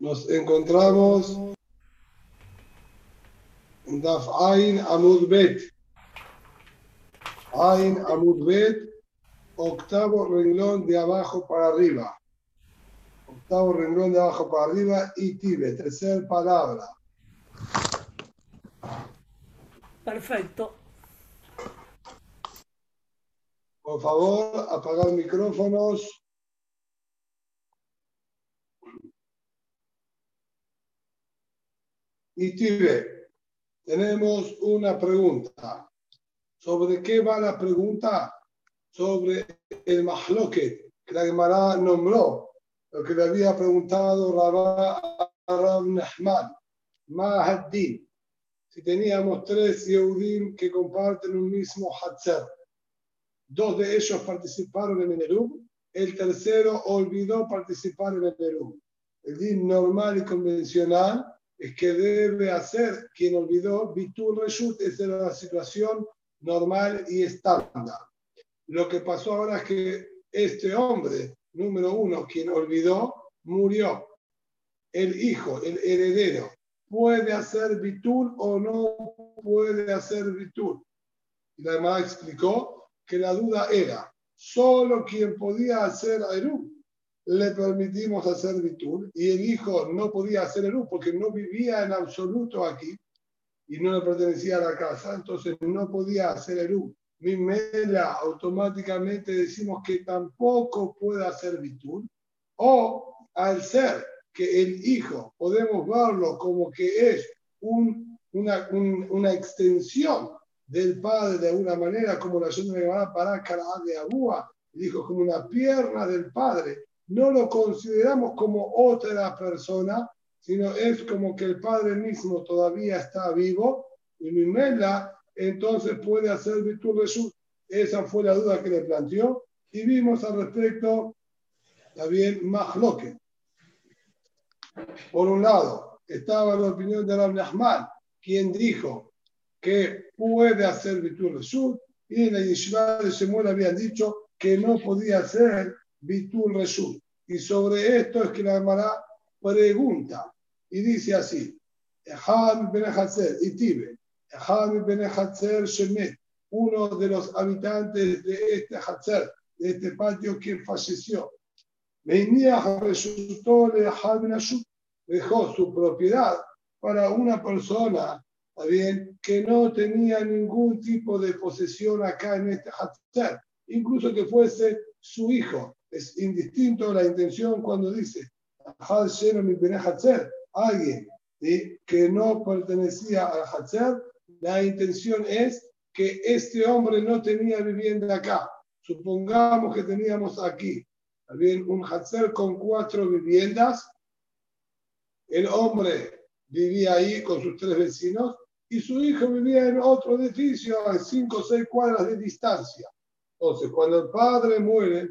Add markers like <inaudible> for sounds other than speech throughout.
Nos encontramos en Daf Ain Amud Bet. Ain Amud Bet, octavo renglón de abajo para arriba. Octavo renglón de abajo para arriba y Tibe, tercera palabra. Perfecto. Por favor, apagar micrófonos. Y Tibe, tenemos una pregunta. ¿Sobre qué va la pregunta? Sobre el mahloket que la Gemara nombró, lo que le había preguntado Rabá Rab Nahman, Mahaddin. Si teníamos tres Yehudim que comparten un mismo Hatzer, dos de ellos participaron en el Erum, el tercero olvidó participar en el Erum. El din normal y convencional que debe hacer quien olvidó Bitul Reshut, esa era la situación normal y estándar. Lo que pasó ahora es que este hombre, número uno, quien olvidó, murió. El hijo, el heredero, puede hacer Bitul o no puede hacer Bitul. Y la hermana explicó que la duda era, solo quien podía hacer Eru le permitimos hacer Bitul y el hijo no podía hacer Eru porque no vivía en absoluto aquí y no le pertenecía a la casa, entonces no podía hacer Eru. Mimela automáticamente decimos que tampoco puede hacer Bitul o al ser que el hijo podemos verlo como que es un, una, un, una extensión del padre de alguna manera, como la gente me va a parar cara de Abúa, dijo como una pierna del padre, no lo consideramos como otra persona, sino es como que el padre mismo todavía está vivo y Mimela entonces puede hacer virtud de su. Esa fue la duda que le planteó y vimos al respecto también más loque. Por un lado, estaba la opinión de Rab Nahman, quien dijo que puede hacer Bitul Reshut, y en la Yeshiva de Shemuel habían dicho que no podía hacer Bitul Reshut. Y sobre esto es que la Gemara pregunta, y dice así, uno de los habitantes de este Hatzer, de este patio que falleció. Venía resultó le dejó su propiedad para una persona bien, que no tenía ningún tipo de posesión acá en este Hatzer, incluso que fuese su hijo. Es indistinto la intención cuando dice alguien que no pertenecía al Hatzer, la intención es que este hombre no tenía vivienda acá. Supongamos que teníamos aquí bien, un Hatzer con cuatro viviendas. El hombre vivía ahí con sus tres vecinos y su hijo vivía en otro edificio a cinco o seis cuadras de distancia. Entonces, cuando el padre muere,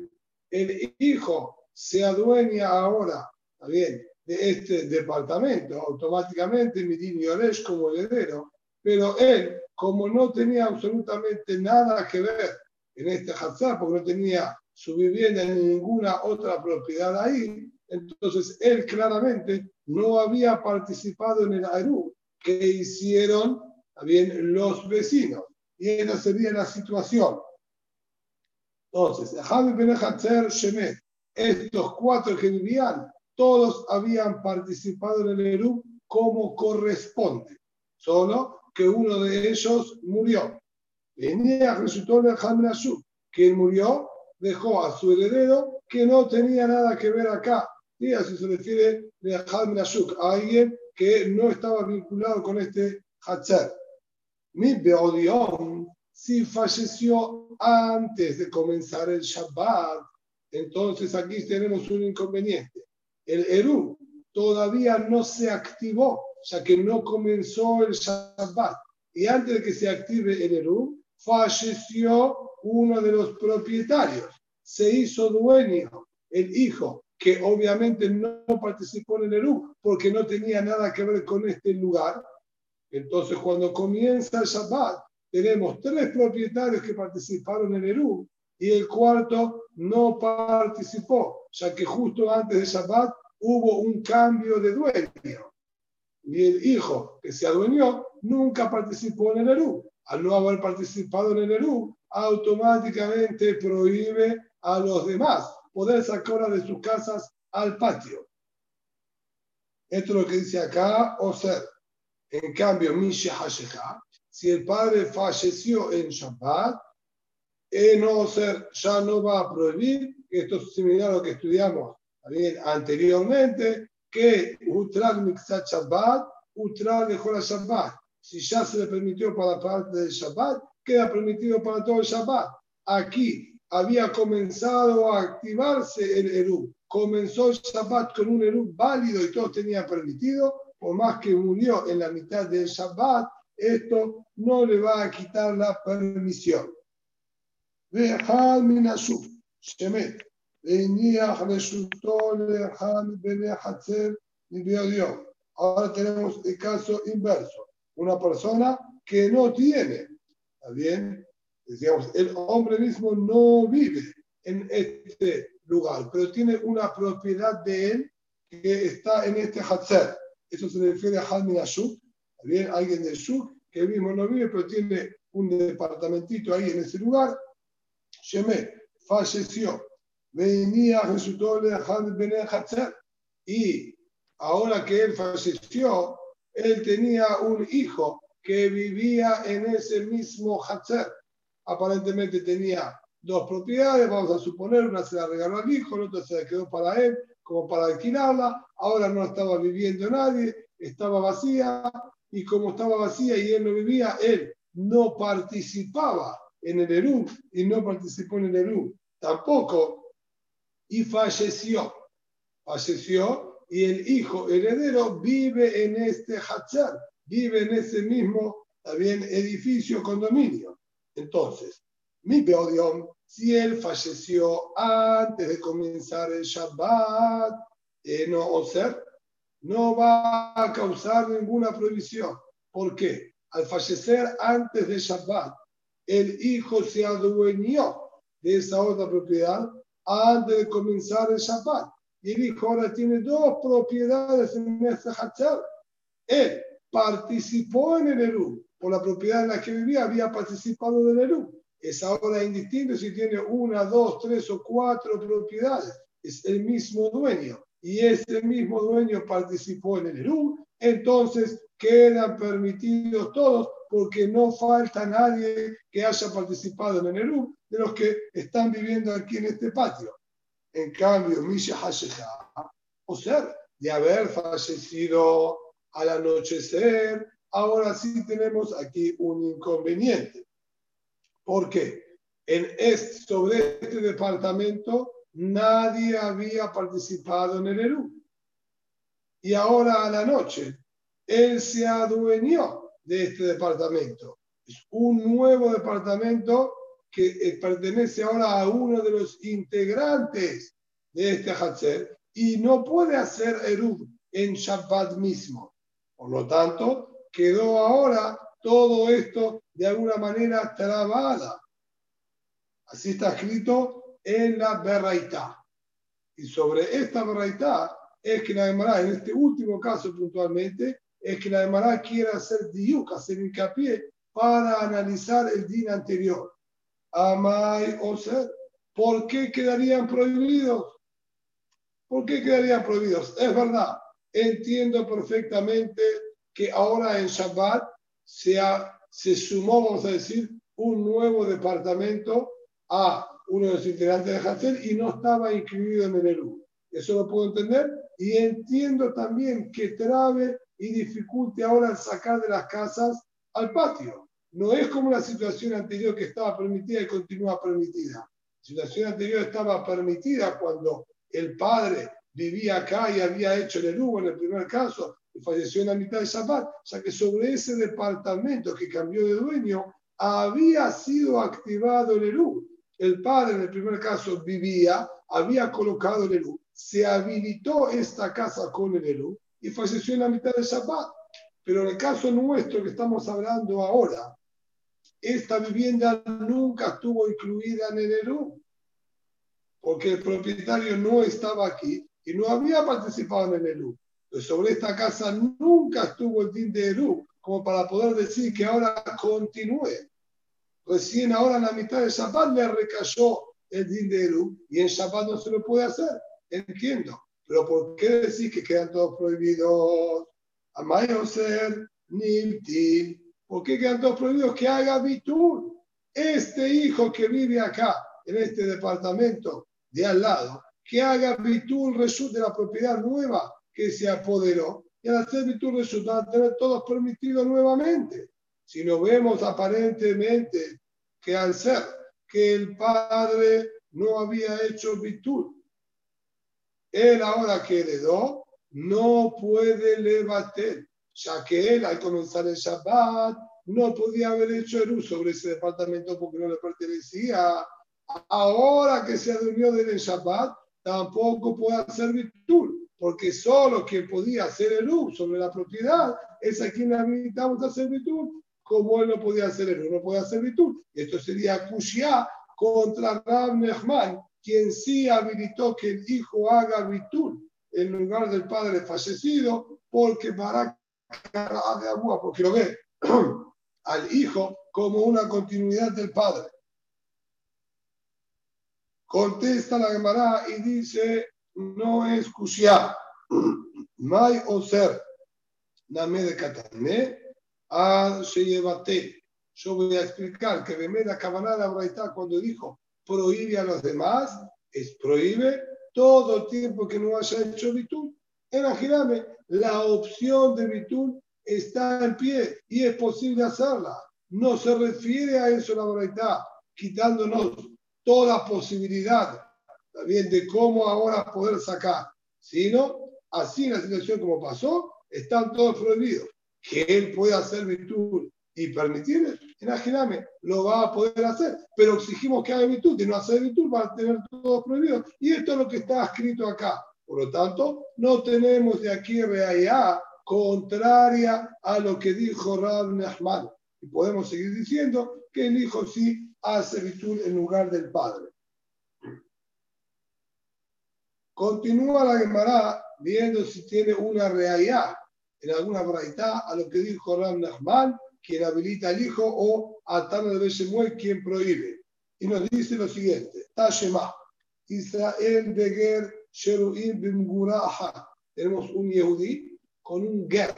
el hijo se adueña ahora, bien, de este departamento, automáticamente Midin Yoresh como heredero, pero él, como no tenía absolutamente nada que ver en este Hazar, porque no tenía su vivienda ni ninguna otra propiedad ahí, entonces él claramente no había participado en el Aru que hicieron también los vecinos. Y esa sería la situación. Entonces, Shemet, estos cuatro que vivían, todos habían participado en el Eru como corresponde, solo que uno de ellos murió. Venía resultó el quien murió dejó a su heredero que no tenía nada que ver acá. Y así se refiere de Ashuk, a alguien que no estaba vinculado con este Hatzer. Mi Beodion, si falleció antes de comenzar el Shabbat, entonces aquí tenemos un inconveniente. El Eru todavía no se activó, ya que no comenzó el Shabbat. Y antes de que se active el Eru, falleció uno de los propietarios. Se hizo dueño el hijo que obviamente no participó en el Eru porque no tenía nada que ver con este lugar. Entonces, cuando comienza el Shabbat, tenemos tres propietarios que participaron en Eru y el cuarto no participó, ya que justo antes de Shabbat hubo un cambio de dueño. Y el hijo que se adueñó nunca participó en el Eru. Al no haber participado en el Eru, automáticamente prohíbe a los demás poder sacar de sus casas al patio. Esto es lo que dice acá, o sea, en cambio, si el padre falleció en Shabbat, no ser, ya no va a prohibir, esto es similar a lo que estudiamos anteriormente, que Utral Mixat Shabbat, Utral dejó la Shabbat. Si ya se le permitió para parte del Shabbat, queda permitido para todo el Shabbat. Aquí había comenzado a activarse el Eru. Comenzó el Shabbat con un Eru válido y todo tenía permitido, por más que murió en la mitad del Shabbat, esto no le va a quitar la permisión. Ahora tenemos el caso inverso. Una persona que no tiene, ¿está bien? El hombre mismo no vive en este lugar, pero tiene una propiedad de él que está en este Hatzer. Eso se refiere a Halmin Ashuk, bien? Alguien de Shuk que mismo no vive, pero tiene un departamentito ahí en ese lugar. Shemé falleció. Venía. Y ahora que él falleció, él tenía un hijo que vivía en ese mismo Hatzer. Aparentemente tenía dos propiedades, vamos a suponer, una se la regaló al hijo, la otra se la quedó para él, como para alquilarla, ahora no estaba viviendo nadie, estaba vacía, y como estaba vacía y él no vivía, él no participaba en el Eru y no participó en el Eru tampoco, y falleció. Falleció y el hijo heredero vive en este Hachar, vive en ese mismo también edificio, condominio. Entonces, mi peodión, si él falleció antes de comenzar el Shabbat, eh, no, o ser, no va a causar ninguna prohibición. ¿Por qué? Al fallecer antes de Shabbat, el hijo se adueñó de esa otra propiedad antes de comenzar el Shabbat. Y el hijo ahora tiene dos propiedades en este Hachar. Él participó en el Eru. Por la propiedad en la que vivía había participado del Eru. Es ahora indistinto si tiene una, dos, tres o cuatro propiedades. Es el mismo dueño. Y ese mismo dueño participó en el Eru. Entonces quedan permitidos todos porque no falta nadie que haya participado en el Eru de los que están viviendo aquí en este patio. En cambio, Misha Hasheha, o sea, de haber fallecido al anochecer, ahora sí tenemos aquí un inconveniente. ¿Por qué? En este, sobre este departamento nadie había participado en el Eru. Y ahora a la noche, él se adueñó de este departamento. Es un nuevo departamento que eh, pertenece ahora a uno de los integrantes de este Hatzer y no puede hacer Eruv en Shabbat mismo. Por lo tanto, quedó ahora todo esto de alguna manera trabada. Así está escrito en la Berraitá. Y sobre esta Berraitá es que la Gemara, en este último caso puntualmente, es que la Gemara quiere hacer diuk, hacer hincapié para analizar el día anterior. Amai o ser, ¿por qué quedarían prohibidos? ¿Por qué quedarían prohibidos? Es verdad, entiendo perfectamente que ahora en Shabbat se, se sumó, vamos a decir, un nuevo departamento a uno de los integrantes de Hansel y no estaba incluido en el ERU. Eso lo puedo entender y entiendo también que trabe y dificulte ahora sacar de las casas al patio. No es como la situación anterior que estaba permitida y continúa permitida. La situación anterior estaba permitida cuando el padre vivía acá y había hecho el Erubo en el primer caso y falleció en la mitad de Shabbat, ya que sobre ese departamento que cambió de dueño había sido activado el Eru. El padre en el primer caso vivía, había colocado el Eru, se habilitó esta casa con el Eru y falleció en la mitad de Shabbat. Pero en el caso nuestro que estamos hablando ahora, esta vivienda nunca estuvo incluida en el ERU, porque el propietario no estaba aquí y no había participado en el Eru. Pues sobre esta casa nunca estuvo el din de Eru, como para poder decir que ahora continúe. Recién ahora en la mitad de Shabbat le recayó el din de Eru y en Shabbat no se lo puede hacer. Entiendo. Pero ¿por qué decir que quedan todos prohibidos? Amayo ser, Niltil. ¿Por qué quedan todos prohibidos? Que haga Bitur. Este hijo que vive acá, en este departamento de al lado, que haga Bitur Reshut de la propiedad nueva que se apoderó. Y al hacer Bitur Reshut van a tener todos permitidos nuevamente. Si no vemos aparentemente que al ser que el padre no había hecho Bitur, él ahora que heredó, no puede levantar, ya que él al comenzar el Shabbat no podía haber hecho el uso sobre ese departamento porque no le pertenecía. Ahora que se durmió del Shabbat, tampoco puede hacer virtud, porque solo quien podía hacer el uso sobre la propiedad es a quien habilitamos a hacer virtud, como él no podía hacer uso, no puede hacer virtud. Esto sería Kushia contra Rab Nehman, quien sí habilitó que el hijo haga virtud en lugar del padre fallecido, porque para de agua, porque lo ve <clears throat> al hijo como una continuidad del padre. Contesta la Gemara y dice, no es Kushia, May o ser, Name de Sheyevate. Yo voy a explicar que Bemeda Kabanada Braita cuando dijo prohíbe a los demás, es prohíbe todo el tiempo que no haya hecho. En Ajirame, la opción de virtud está en pie y es posible hacerla. No se refiere a eso la verdad, quitándonos toda posibilidad también de cómo ahora poder sacar, sino así la situación como pasó, están todos prohibidos. Que él pueda hacer virtud y permitir, imagíname, lo va a poder hacer, pero exigimos que haga virtud y no hacer virtud va a tener todo prohibido. Y esto es lo que está escrito acá. Por lo tanto, no tenemos de aquí realidad contraria a lo que dijo Rab Nahman. Y podemos seguir diciendo que el hijo sí hace virtud en lugar del padre. Continúa la Gemara viendo si tiene una realidad en alguna braita a lo que dijo Rab Nahman, quien habilita al hijo, o a Tana de Shemuel, quien prohíbe. Y nos dice lo siguiente: Tashema, Israel Beger Sheruim Bimguraha. Tenemos un Yehudi con un ger.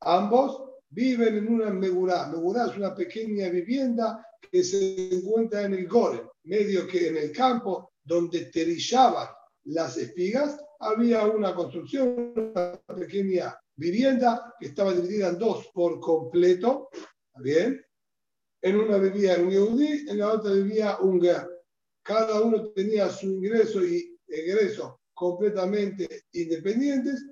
Ambos viven en una megurá. Megurá es una pequeña vivienda que se encuentra en el Gore, medio que en el campo donde terillaban las espigas, había una construcción, una pequeña vivienda que estaba dividida en dos por completo. bien? En una vivía un yehudí, en la otra vivía un ger. Cada uno tenía su ingreso y egreso completamente independientes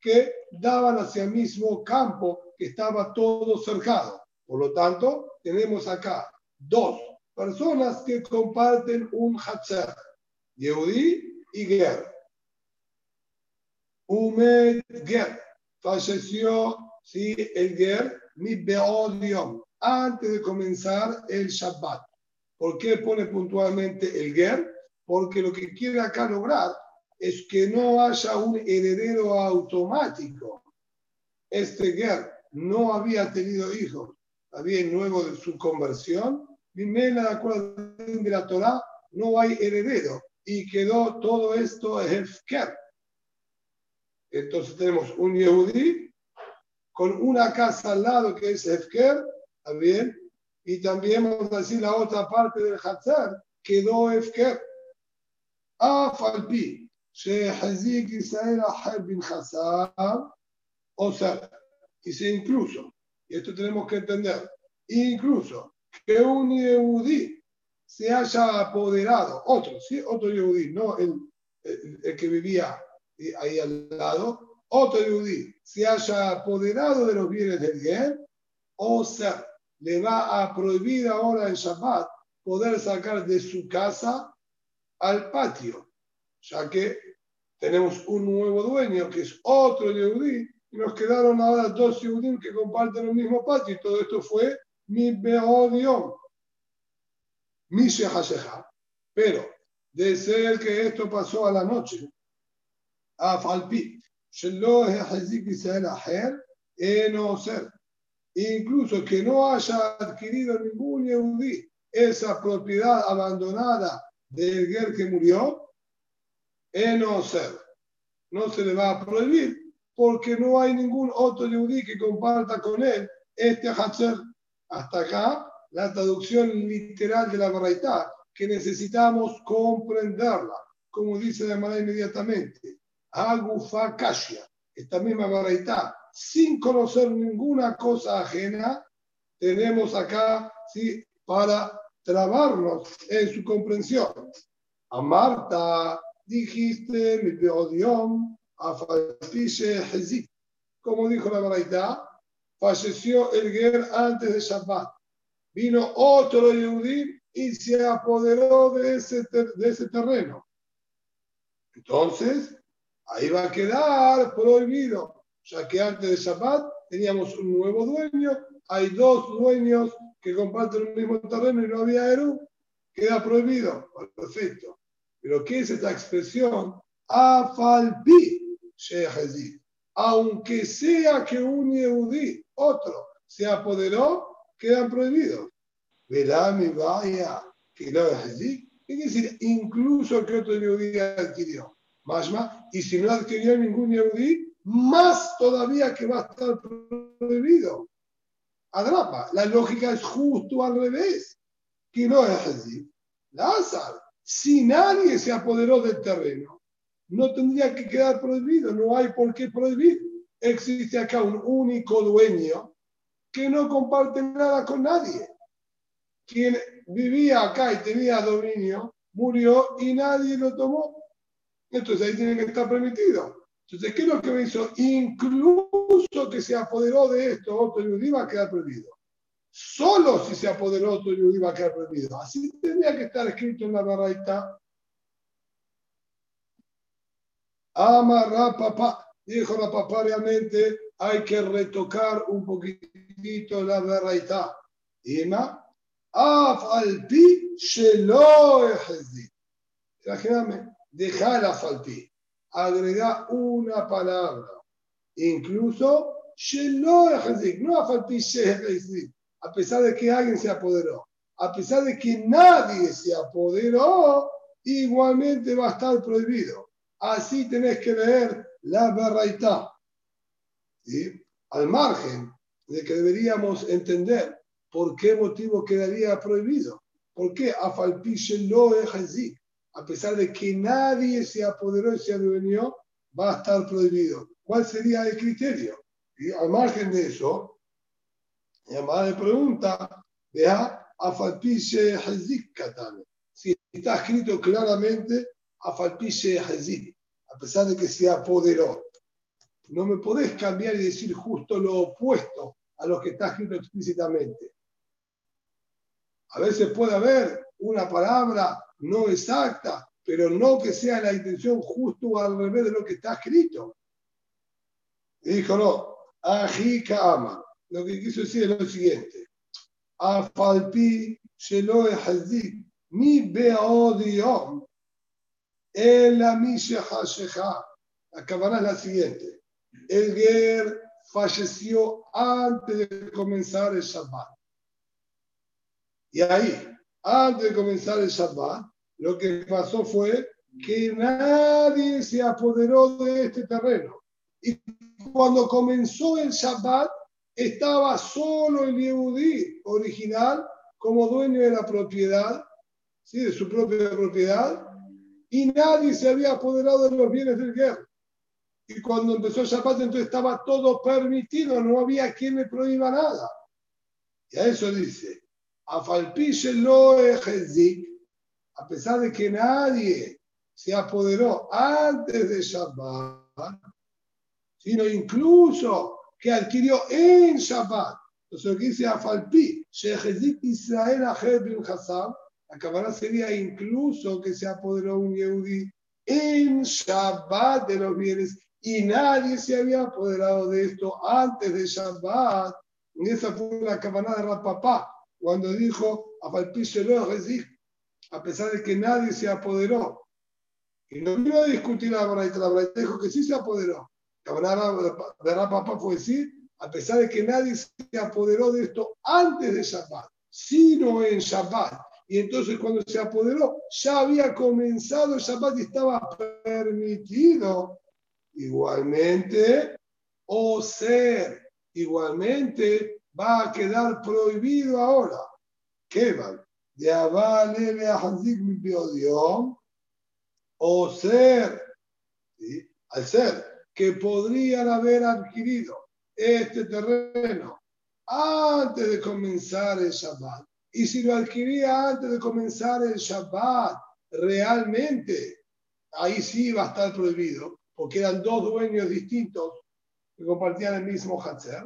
que daban hacia el mismo campo que estaba todo cercado. Por lo tanto, tenemos acá dos personas que comparten un Hatzer, Yehudi y Ger. Umed Ger falleció, sí, el Ger, mi Beodium, antes de comenzar el Shabbat. ¿Por qué pone puntualmente el Ger? Porque lo que quiere acá lograr es que no haya un heredero automático. Este Ger no había tenido hijos, había luego de su conversión, Mimela, de acuerdo de la Torah, no hay heredero y quedó todo esto Hefker. Entonces tenemos un Yehudi con una casa al lado que es Hefker, bien? Y también vamos a decir la otra parte del Hatzar, quedó Hefker. A Falpi, שהחזיק ישראל אחר בנכסיו, o sea, dice incluso, y esto tenemos que entender, incluso que un Yehudí se haya apoderado, otro, ¿sí? otro Yehudí, no el, el, que vivía ahí al lado, otro Yehudí se haya apoderado de los bienes del bien, o sea, le va a prohibir ahora en Shabbat poder sacar de su casa al patio ya que tenemos un nuevo dueño que es otro Yehudí, y nos quedaron ahora dos Yehudim que comparten el mismo patio, y todo esto fue mi Beodion, mi Shehaseha. Pero de ser que esto pasó a la noche, אף על פי שלא החזיק ישראל אחר, אינו אוסר. Incluso que no haya adquirido ningún yehudí esa propiedad abandonada del guer que murió, no ser. No se le va a prohibir porque no hay ningún otro yehudí que comparta con él este hacher. Hasta acá la traducción literal de la verdad que necesitamos comprenderla, como dice de manera inmediatamente. Agufa Kashia, esta misma verdad, sin conocer ninguna cosa ajena, tenemos acá ¿sí? para trabarnos en su comprensión. A Marta dijiste, mi odión, a. Como dijo la verdad, falleció el Ger antes de Shabbat. Vino otro Yehudí y se apoderó de ese, de ese terreno. Entonces, ahí va a quedar prohibido, ya que antes de Shabbat teníamos un nuevo dueño, hay dos dueños que comparten el mismo terreno y no había Eru, queda prohibido. Perfecto. Pero ¿qué es esta expresión? Afalpi Aunque sea que un Yehudí, otro, se apoderó, quedan prohibidos. Verá mi vaya, que así. ¿Qué quiere decir? Incluso que otro Yehudí adquirió. Más. Y si no adquirió ningún Yehudí, más todavía que va a estar prohibido. Adrapa. La lógica es justo al revés. Que no es así. Lázaro, si nadie se apoderó del terreno, no tendría que quedar prohibido. No hay por qué prohibir. Existe acá un único dueño que no comparte nada con nadie. Quien vivía acá y tenía dominio, murió y nadie lo tomó. Entonces ahí tiene que estar permitido. Entonces, ¿qué es lo que me hizo? Incluso que se apoderó de esto otro yudí va a quedar prohibido. Solo si se apoderó otro yudí va a quedar prohibido. Así tendría que estar escrito en la barraita. Amarra papá. Dijo la papá, realmente hay que retocar un poquitito la barraita. Ima, af alpi shelo Imagíname, dejar af alpi agrega una palabra. Incluso, no a pesar de que alguien se apoderó, a pesar de que nadie se apoderó, igualmente va a estar prohibido. Así tenés que leer la verdad. Al margen de que deberíamos entender por qué motivo quedaría prohibido. ¿Por qué? Afalpiche lo es a pesar de que nadie se apoderó y se adueñó, va a estar prohibido. ¿Cuál sería el criterio? Y al margen de eso, llamada de pregunta, vea, afalpiche hazik Si está escrito claramente, afalpiche hazik, a pesar de que se apoderó. No me podés cambiar y decir justo lo opuesto a lo que está escrito explícitamente. A veces puede haber una palabra no exacta, pero no que sea la intención justo al revés de lo que está escrito. dijo, no, Ajika ama. Lo que quiso decir es lo siguiente. Afalpi shelo hazik mi beodiom el shecha. Acabará la siguiente. El Ger falleció antes de comenzar el Shabbat. Y ahí, antes de comenzar el Shabbat, lo que pasó fue que nadie se apoderó de este terreno. Y cuando comenzó el Shabbat, estaba solo el Yehudí original como dueño de la propiedad, ¿sí? de su propia propiedad, y nadie se había apoderado de los bienes del guerra. Y cuando empezó el Shabbat, entonces estaba todo permitido, no había quien le prohíba nada. Y a eso dice, a pesar de que nadie se apoderó antes de Shabbat, sino incluso que adquirió en Shabbat. Entonces lo que dice Afalpi, Israel bin Hassam, la sería incluso que se apoderó un Yehudi en Shabbat de los bienes y nadie se había apoderado de esto antes de Shabbat. Y esa fue la cámara de Rapapá cuando dijo, a pesar de que nadie se apoderó Y no vino a discutir la Braita, la Braita dijo que sí se apoderó. La papá fue decir, a pesar de que nadie se apoderó de esto antes de Shabbat, sino en Shabbat. Y entonces cuando se apoderó, ya había comenzado Shabbat y estaba permitido. Igualmente, o ser, igualmente va a quedar prohibido ahora. ¿Qué va? De avalele a mi o ser, al ser que podrían haber adquirido este terreno antes de comenzar el Shabbat. Y si lo adquiría antes de comenzar el Shabbat, realmente, ahí sí va a estar prohibido, porque eran dos dueños distintos que compartían el mismo Hatzer.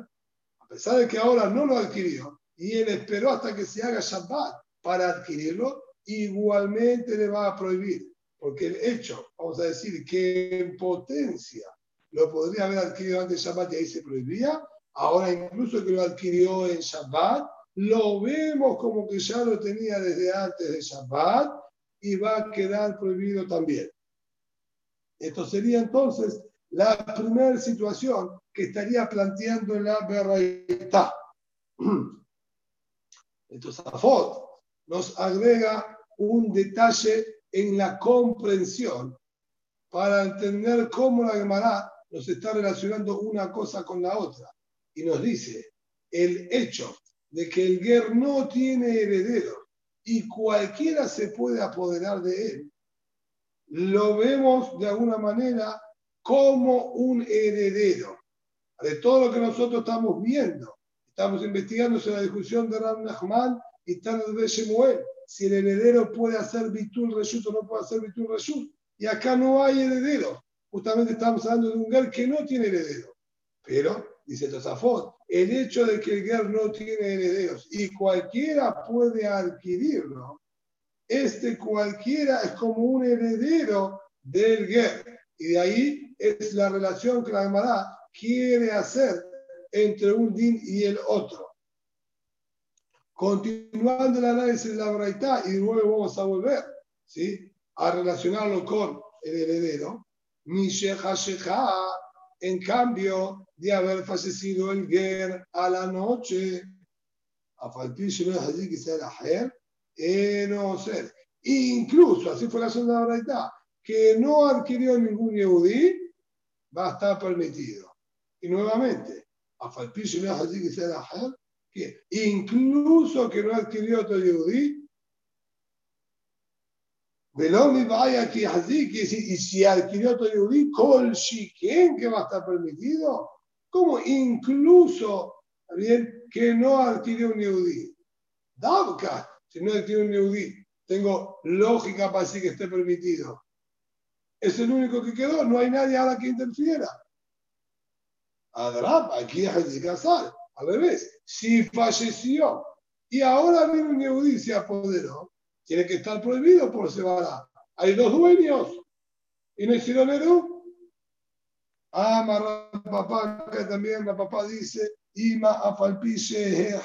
Pesar de que ahora no lo adquirió y él esperó hasta que se haga Shabbat para adquirirlo, igualmente le va a prohibir. Porque el hecho, vamos a decir, que en potencia lo podría haber adquirido antes de Shabbat y ahí se prohibía, ahora incluso que lo adquirió en Shabbat, lo vemos como que ya lo tenía desde antes de Shabbat y va a quedar prohibido también. Esto sería entonces la primera situación que estaría planteando la Berraitá. <clears throat> Entonces, Afot nos agrega un detalle en la comprensión para entender cómo la Gemara nos está relacionando una cosa con la otra. Y nos dice, el hecho de que el Ger no tiene heredero y cualquiera se puede apoderar de él, lo vemos de alguna manera como un heredero. De todo lo que nosotros estamos viendo, estamos investigando sobre la discusión de Ram Nachman y de Shemuel si el heredero puede hacer Bitul Reshut o no puede hacer Bitul Reshut. Y acá no hay heredero. Justamente estamos hablando de un Ger que no tiene heredero. Pero, dice Tosafot, el hecho de que el Ger no tiene herederos y cualquiera puede adquirirlo, este cualquiera es como un heredero del Ger. Y de ahí es la relación que la Gemara quiere hacer entre un din y el otro. Continuando el análisis de la Braita, y nuevo vamos a volver ¿sí? a relacionarlo con el heredero, en cambio de haber fallecido el Ger a la noche, a. Incluso, así fue la segunda Braita, que no adquirió ningún Yehudi, va a estar permitido. Y nuevamente, a que incluso que no adquirió otro que y si adquirió otro yudí, con shiken que va a estar permitido, como incluso bien que no adquirió un yudí. Davka, si no adquirió un yudí, tengo lógica para decir que esté permitido. Es el único que quedó, no hay nadie ahora que interfiera. Adrap, aquí que casar. Al revés, si falleció y ahora viene un Yehudí se apoderó, tiene que estar prohibido por Sebará. Hay dos dueños y no hicieron Edu. Ah, papá, que también la papá dice, Ima afalpiche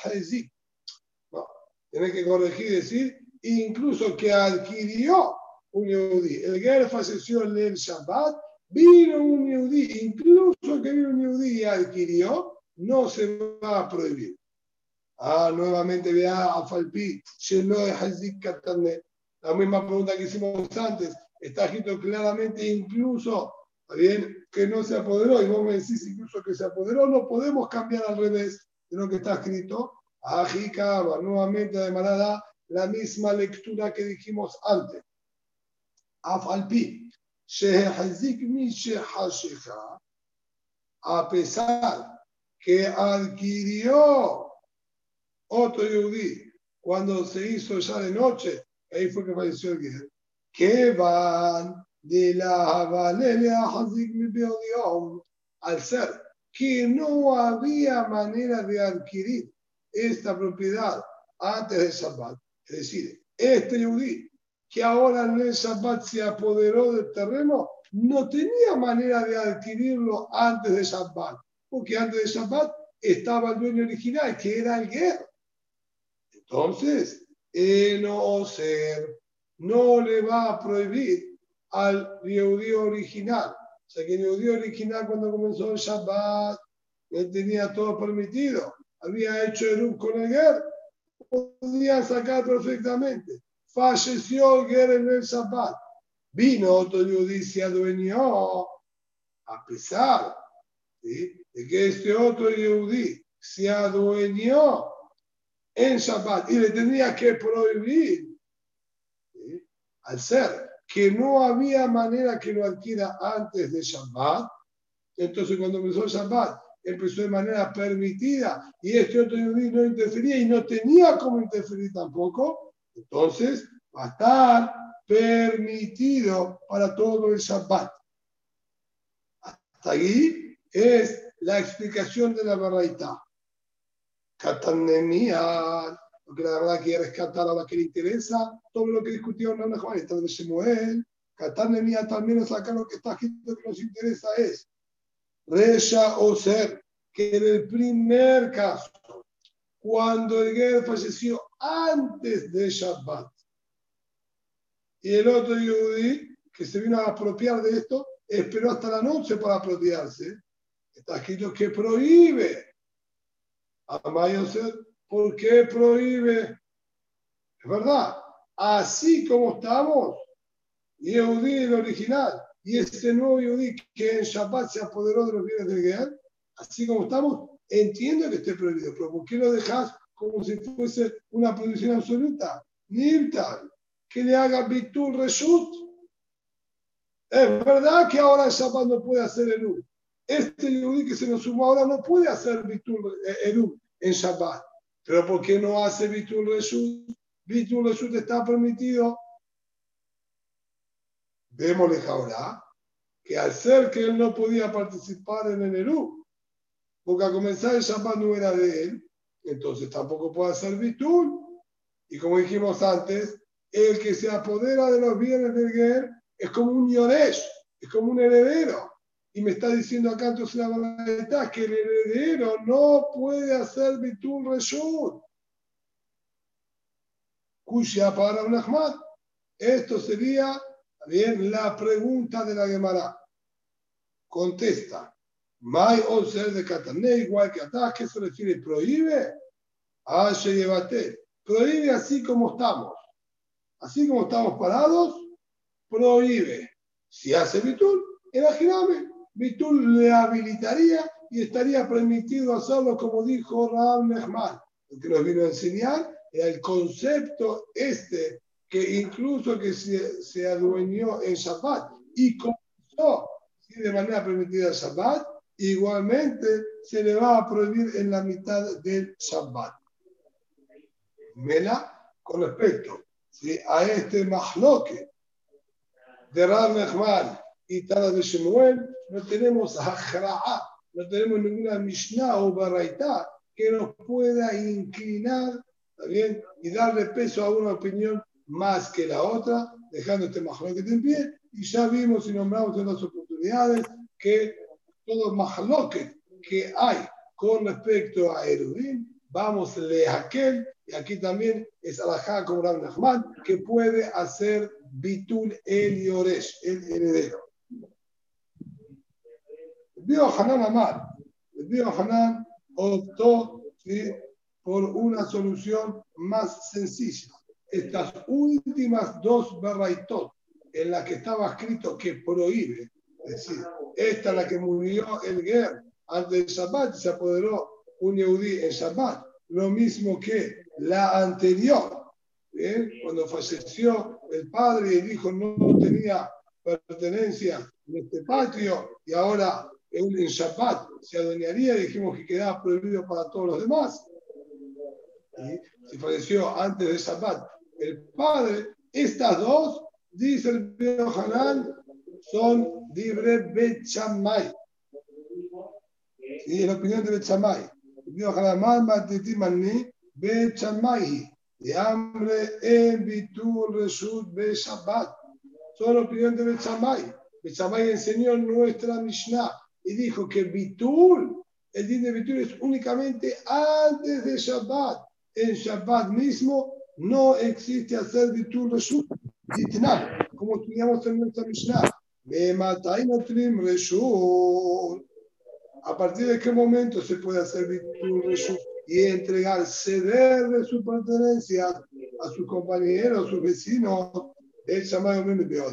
tiene que corregir y decir, incluso que adquirió un Yehudí. El Ger falleció en el Shabbat, vino un Yehudí, incluso que vino un Yehudí y adquirió, no se va a prohibir. Ah, nuevamente vea a Falpi, la misma pregunta que hicimos antes, está escrito claramente incluso, bien, que no se apoderó, y vos me decís incluso que se apoderó, no podemos cambiar al revés de lo que está escrito. Ajicaba, nuevamente de manera la misma lectura que dijimos antes. Afalpi, a pesar que adquirió otro yudí cuando se hizo ya de noche, ahí fue que falleció el guerrero, que van de la al ser que no había manera de adquirir esta propiedad antes del Shabbat. Es decir, este yudí que ahora el Shabbat se apoderó del terreno, no tenía manera de adquirirlo antes de Shabbat porque antes de Shabbat estaba el dueño original, que era el Ger. Entonces, no ser no le va a prohibir al Yehudí original. O sea que el Yehudí original cuando comenzó el Shabbat, él tenía todo permitido. Había hecho el con el Ger, podía sacar perfectamente. Falleció el en el Shabbat. Vino otro Yehudí, se adueñó, a pesar de que este otro Yehudí se adueñó en Shabbat y le tenía que prohibir, al ser que no había manera que lo adquiera antes de Shabbat, entonces cuando empezó Shabbat empezó de manera permitida y este otro Yehudí no interfería y no tenía cómo interferir tampoco, entonces va a estar permitido para todo el Shabbat. Hasta ahí es la explicación de la verdad. Katanemia, porque la verdad quiere rescatar a la que le interesa, todo lo que discutió en la Juanita de Shemuel, Katanemia también nos saca lo que está escrito que nos interesa es Resha o Ser, que en el primer caso, cuando el Ger falleció antes de Shabbat, y el otro Yehudi, que se vino a apropiar de esto, esperó hasta la noche para apropiarse. Está escrito que prohíbe a Mayoser. ¿Por qué prohíbe? Es verdad, así como estamos, Yehudi el original, y este nuevo Yehudi que en Shabbat se apoderó de los bienes del Geal, así como estamos, entiendo que esté prohibido, pero ¿por qué lo dejas como si fuese una prohibición absoluta? Ni tal que le haga Bitul Reshut. Es verdad que ahora el Shabbat no puede hacer Eru. Este Yehudi que se nos sumó ahora no puede hacer Bitul eh, Eru en Shabbat. Pero ¿por qué no hace Bitul Reshut? Bitul Reshut está permitido. Démosle ahora que al ser que él no podía participar en el Eru, porque a comenzar el Shabbat no era de él, entonces tampoco puede hacer Bitul. Y como dijimos antes, el que se apodera de los bienes del Ger es como un Yoresh, es como un heredero. Y me está diciendo acá entonces la verdad que el heredero no puede hacer Bitul Reshut. Kusha para un Ahmad. Esto sería bien la pregunta de la Gemara. Contesta. May ser de Katané, igual que atrás, ¿qué se refiere? ¿Prohíbe? Ah, llevate. Prohíbe así como estamos así como estamos parados, prohíbe. Si hace Bitul, imagíname, Bitul le habilitaría y estaría permitido hacerlo como dijo Raab Nehman. Lo que nos vino a enseñar era el concepto este que incluso que se, se adueñó en Shabbat y comenzó de manera permitida el Shabbat, igualmente se le va a prohibir en la mitad del Shabbat. Mela, con respecto a este mahloque de Rab Nechman y Tara de Shemuel, no tenemos ajra'a, no tenemos ninguna Mishnah o Baraita que nos pueda inclinar bien? y darle peso a una opinión más que la otra, dejando este mahloque en pie. Y ya vimos y nombramos en las oportunidades que todo mahloque que hay con respecto a Erudín, vamos a aquel y aquí también es Alajá como Ram Nachman, que puede hacer Bitul el Yoresh, el heredero. El Bio Hanan Amar, el Bio Hanan optó por una solución más sencilla. Estas últimas dos barraitot en las que estaba escrito que prohíbe, es decir, esta es la que murió el Ger antes del Shabbat se apoderó un Yehudi en Shabbat, lo mismo que la anterior, cuando falleció el padre y el hijo no tenía pertenencia en este patio y ahora en Shabbat se adueñaría, dijimos que quedaba prohibido para todos los demás. Y si falleció antes de Shabbat el padre, estas dos, dice el Pedro Hanán, son libre Bechamay. Y en la opinión de Bechamay. El Pedro Hanán, Bechamay, de hambre en Bitur Reshut Be Shabbat. Son opinión de Bechamay. Bechamay enseñó nuestra Mishnah y dijo que Bitur, el día de Bitur es únicamente antes de Shabbat. En Shabbat mismo no existe hacer Bitur Reshut. como estudiamos en nuestra Mishnah. ¿A partir de qué momento se puede hacer Reshut y entregar, ceder de su pertenencia a sus compañeros, a sus vecinos? El Shamay me dio,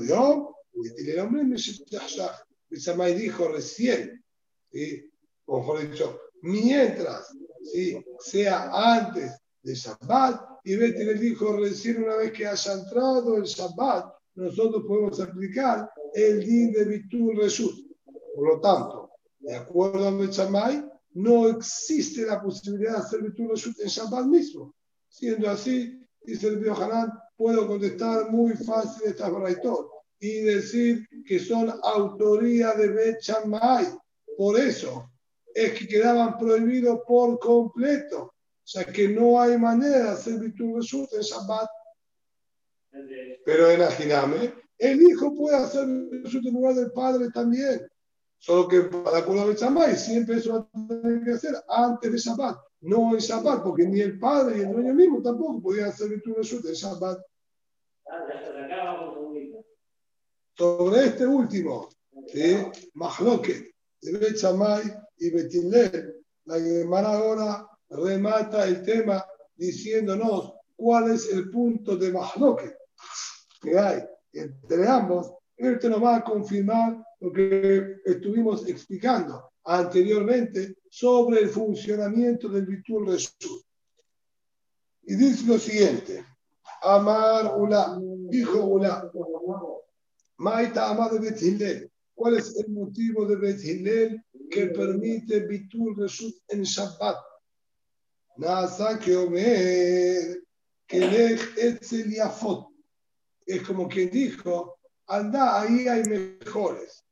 el Shamay dijo recién, ¿sí? o mejor dicho, mientras ¿sí? sea antes de Shabbat, y Betty le dijo recién una vez que haya entrado el Shabbat, nosotros podemos aplicar el din de Bitul Reshut. Por lo tanto, de acuerdo a Bechamay, no existe la posibilidad de hacer Bitul Reshut en Shabbat mismo. Siendo así, dice el Bío Hanan, puedo contestar muy fácil esta braitot y decir que son autoría de Bechamay. Por eso es que quedaban prohibidos por completo. O sea que no hay manera de hacer Bitul Reshut en Shabbat. Pero en Ajiname, el hijo puede hacer en lugar del padre también. Solo que para acuerdo a Shabbat, siempre eso va a tener que hacer antes de Shabbat, no en Shabbat, porque ni el padre ni el dueño mismo tampoco podían hacer Bitul Reshut en Shabbat. Sobre este último, ¿sí? Mahloket, de Bet y Betilel, la Gemara ahora remata el tema diciéndonos cuál es el punto de Mahloket que hay entre ambos. Esto nos va a confirmar lo que estuvimos explicando anteriormente sobre el funcionamiento del Bitul Reshut. Y dice lo siguiente: Amar Ula, dijo Ula, Maita Amar de Bet ¿Cuál es el motivo de Bet que permite Bitul Reshut en Shabbat? Nasa que Omer, que lej etzel. Es como quien dijo, anda, ahí hay mejores.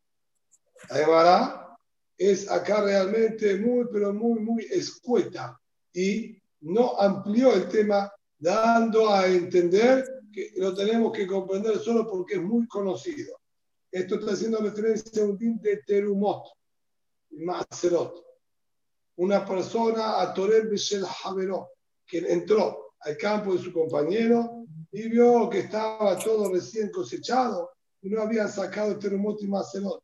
La es acá realmente muy, pero muy, muy escueta y no amplió el tema dando a entender que lo tenemos que comprender solo porque es muy conocido. Esto está haciendo referencia a un din de Terumot, Maserot una persona a Torel Bishel que entró al campo de su compañero y vio que estaba todo recién cosechado y no había sacado terumot y macerot.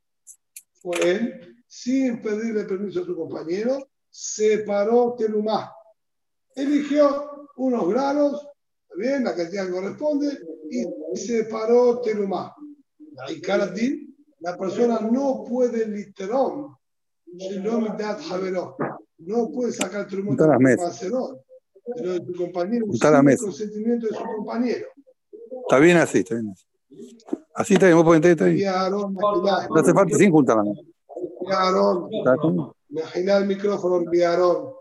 Fue él, sin pedirle permiso a su compañero, separó terumá. Eligió unos granos, bien, la cantidad que corresponde, y separó terumá. Y la persona no puede literal, no puede sacar trumot de Macedón, pero de tu compañero, sin el consentimiento de su compañero. Está bien así, está bien así. Así está bien, vos podés entender, está bien. No hace falta sin juntar la mano. Aarón, imagina el micrófono, Aarón.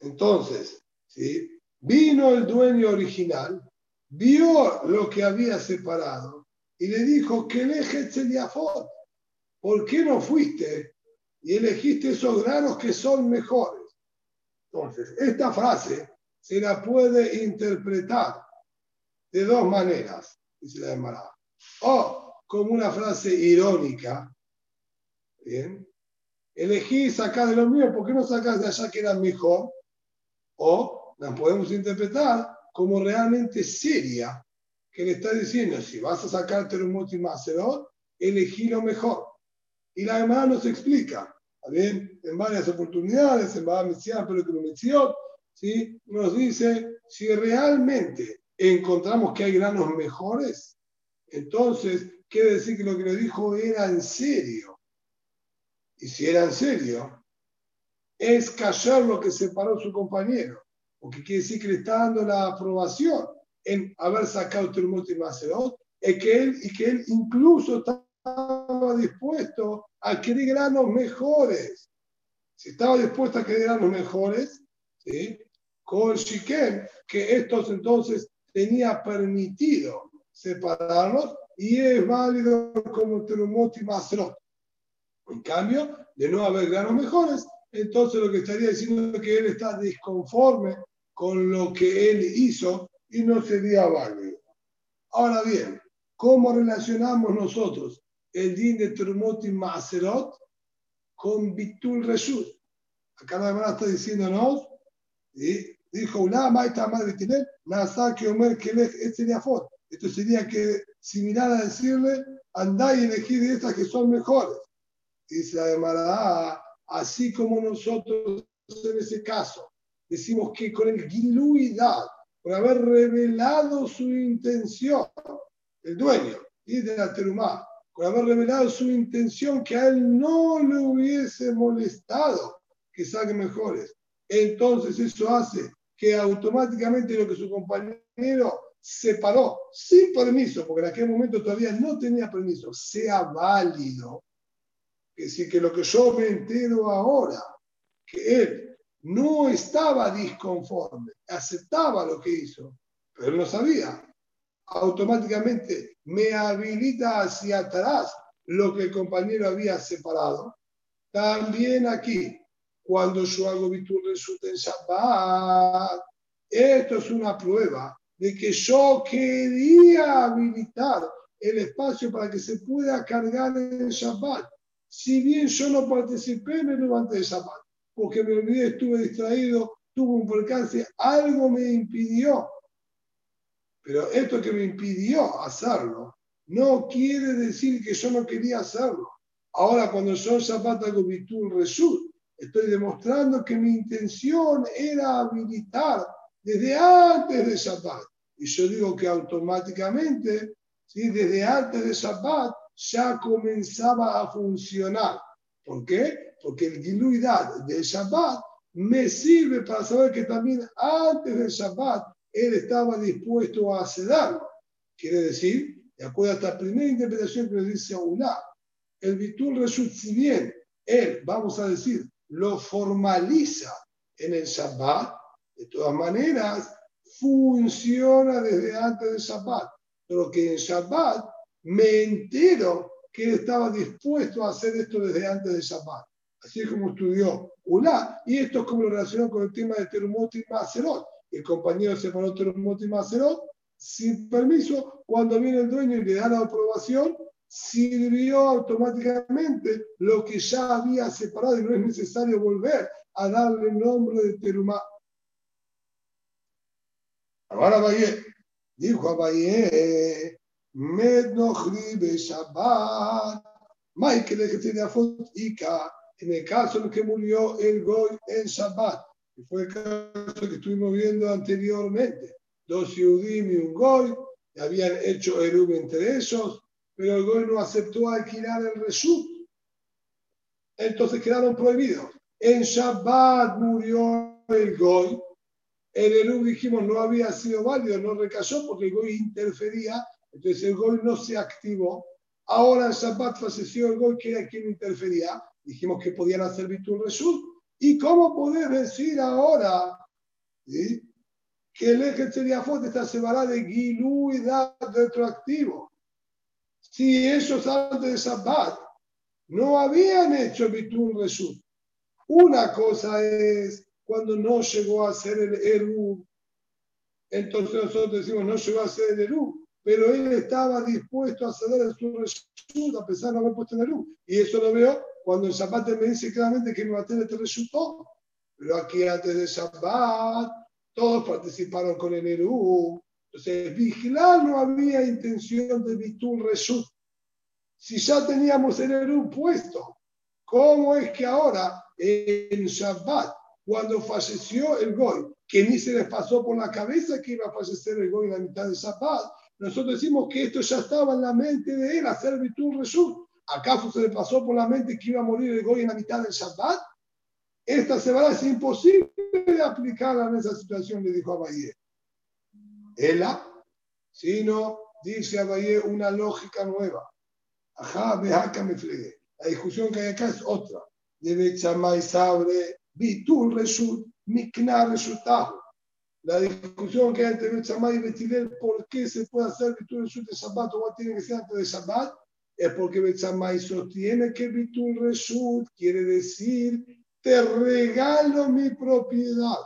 Entonces, ¿sí? vino el dueño original, vio lo que había separado y le dijo que eleges Tzediafot. ¿Por qué no fuiste y elegiste esos granos que son mejores? Entonces, esta frase se la puede interpretar de dos maneras, dice la Gemara. O como una frase irónica, ¿bien? Elegí sacar de lo mío, ¿por qué no sacas de allá que era mejor? O la podemos interpretar como realmente seria, que le está diciendo, si vas a sacarte un Macedón, elegí lo mejor. Y la demás nos explica, bien? en varias oportunidades, en varias pero que lo ¿sí? nos dice, si realmente encontramos que hay granos mejores, entonces quiere decir que lo que le dijo era en serio. Y si era en serio, es callar lo que separó su compañero, porque quiere decir que le está dando la aprobación en haber sacado Turmut y es que él, y que él incluso estaba dispuesto a adquirir granos mejores. Si estaba dispuesto a adquirir granos mejores, ¿sí? con Shiken, que estos entonces tenía permitido separarlos y es válido como Turmut y Macedón. En cambio, de no haber granos mejores, entonces lo que estaría diciendo es que él está disconforme con lo que él hizo y no sería válido. Ahora bien, ¿cómo relacionamos nosotros el din de Trumot y Maserot con Bitul Reshut? Acá la verdad está diciéndonos Dijo, una maestra madre tiene, nasa que Omer que sería foto. Esto sería que similar a decirle, andá y elegí de estas que son mejores. Dice además, ah, así como nosotros en ese caso decimos que con el giluidad, por haber revelado su intención, el dueño y de la terumá, por haber revelado su intención que a él no le hubiese molestado que salgan mejores. Entonces eso hace que automáticamente lo que su compañero separó sin permiso, porque en aquel momento todavía no tenía permiso, sea válido. Es decir, que lo que yo me entero ahora, que él no estaba disconforme, aceptaba lo que hizo, pero él no sabía. Automáticamente me habilita hacia atrás lo que el compañero había separado. También aquí, cuando yo hago Bitur resulta en Shabbat, esto es una prueba de que yo quería habilitar el espacio para que se pueda cargar en Shabbat. Si bien yo no participé en el levante de Shabbat, porque me olvidé, estuve distraído, tuve un percance, algo me impidió. Pero esto que me impidió hacerlo no quiere decir que yo no quería hacerlo. Ahora, cuando yo Shabbat hago Bitul Result, estoy demostrando que mi intención era habilitar desde antes de Shabbat. Y yo digo que automáticamente, ¿sí? desde antes de Shabbat, ya comenzaba a funcionar. ¿Por qué? Porque el Giluidad de Shabbat me sirve para saber que también antes del Shabbat él estaba dispuesto a cederlo. Quiere decir, de acuerdo a esta primera interpretación que nos dice Aulá, el Bitul Reshut, si bien él, vamos a decir, lo formaliza en el Shabbat, de todas maneras, funciona desde antes de Shabbat. Pero que en Shabbat me entero que él estaba dispuesto a hacer esto desde antes de Shabbat. Así es como estudió Ulá. Y esto es como lo relacionó con el tema de Terumot y Maserot. El compañero separó Terumot y Maserot sin permiso. Cuando viene el dueño y le da la aprobación, sirvió automáticamente lo que ya había separado y no es necesario volver a darle el nombre de Terumá. Ahora Abaye, dijo Abaye, Med Nochri Shabbat, Michael que tenía Ika, en el caso en que murió el Goy en Shabbat, que fue el caso que estuvimos viendo anteriormente, dos Yudim y un Goy, habían hecho Erub entre ellos, pero el Goy no aceptó alquilar el Reshut, entonces quedaron prohibidos. En Shabbat murió el Goy, el Elú dijimos no había sido válido, no recayó porque el Goy interfería, entonces el Goy no se activó. Ahora en Shabbat falleció el Goy, que era quien interfería. Dijimos que podían hacer Bitul Reshut. ¿Y cómo poder decir ahora que el eje Tzeriafot está separado de y retroactivo? Si ellos antes de Shabbat no habían hecho Bitul Reshut. Una cosa es cuando no llegó a ser el Eru. Entonces nosotros decimos, no llegó a ser el Eru, pero él estaba dispuesto a ceder su resulta a pesar de no haber puesto en Eru. Y eso lo veo cuando el Shabbat me dice claramente que no va a tener este resultado. Pero aquí antes de Shabbat, todos participaron con el Eru. Entonces, vigilar no había intención de Bitul Reshut. Si ya teníamos el Eru puesto, ¿cómo es que ahora en Shabbat cuando falleció el Goy, que ni se les pasó por la cabeza que iba a fallecer el Goy en la mitad de Shabbat, nosotros decimos que esto ya estaba en la mente de él, hacer Bitul Reshut. ¿Acaso se le pasó por la mente que iba a morir el Goy en la mitad del Shabbat? Esta semana es imposible de aplicarla en esa situación, le dijo a Abaye. Ella, sino, dice Abaye, una lógica nueva. Ajá, acá me fregué. La discusión que hay acá es otra. Debe y Sabre Bitul Reshut, Mikna Reshutahu. La discusión que hay entre Bechamay y Betilel, ¿por qué se puede hacer Bitul Reshut de Shabbat o tiene que ser antes de Shabbat? Es porque Bechamay sostiene que Bitul Reshut quiere decir, te regalo mi propiedad.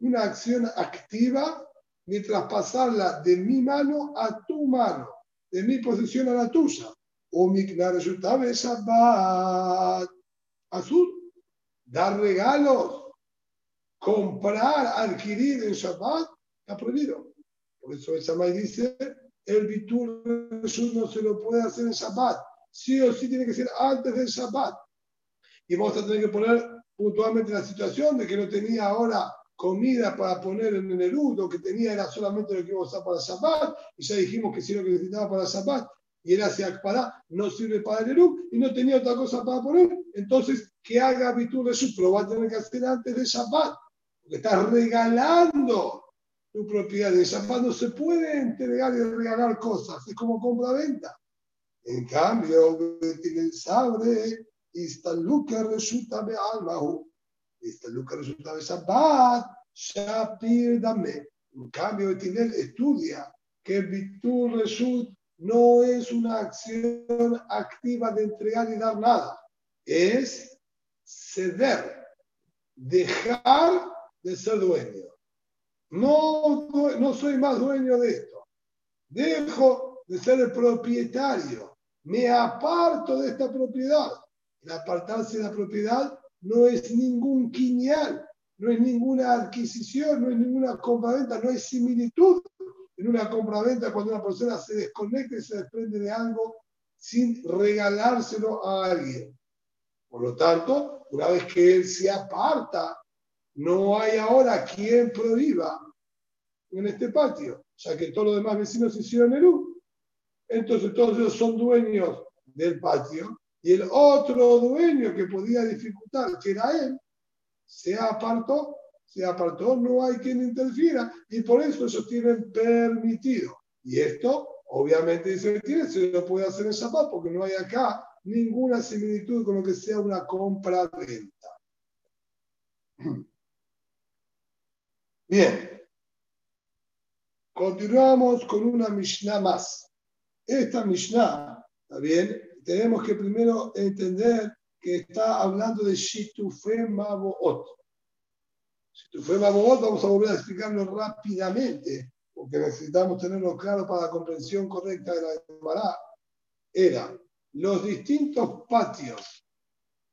Una acción activa ni traspasarla de mi mano a tu mano, de mi posesión a la tuya. O Reshutahu de Shabbat. Azul dar regalos comprar, adquirir en Shabbat, está prohibido. Por eso Shammai dice, el Bitur no se lo puede hacer en Shabbat. Sí o sí tiene que ser antes del Shabbat. Y vamos a tener que poner puntualmente la situación de que no tenía ahora comida para poner en el Erud, lo que tenía era solamente lo que iba a usar para Shabbat, y ya dijimos que si lo que necesitaba para Shabbat y era para no sirve para el Erub y no tenía otra cosa para poner, entonces que haga Bitur su, lo va a tener que hacer antes de Shabbat, porque estás regalando tu propiedad. En Shabbat no se puede entregar y regalar cosas, es como compra-venta. En cambio, tiene sabre, y esta luca resulta de almahu, esta luca resulta de Shabbat, Shapir Dame. En cambio, Betinel estudia que el resulta no es una acción activa de entregar y dar nada, es ceder, dejar de ser dueño. No, no soy más dueño de esto. Dejo de ser el propietario. Me aparto de esta propiedad. El apartarse de la propiedad no es ningún quiñal, no es ninguna adquisición, no es ninguna compra-venta, no es similitud en una compra-venta cuando una persona se desconecta y se desprende de algo sin regalárselo a alguien. Por lo tanto, una vez que él se aparta, no hay ahora quien prohíba en este patio, ya que todos los demás vecinos hicieron el U. Entonces todos ellos son dueños del patio y el otro dueño que podía dificultar, que era él, se apartó se apartó, no hay quien interfiera y por eso ellos tienen permitido. Y esto, obviamente, dice que se lo puede hacer en Shabbat porque no hay acá ninguna similitud con lo que sea una compra-venta. Bien, continuamos con una Mishnah más. Esta Mishnah, ¿está bien? Tenemos que primero entender que está hablando de Shitufe Maboot. Tú fue vamos a volver a explicarlo rápidamente, porque necesitamos tenerlo claro para la comprensión correcta de la Gemara. Era los distintos patios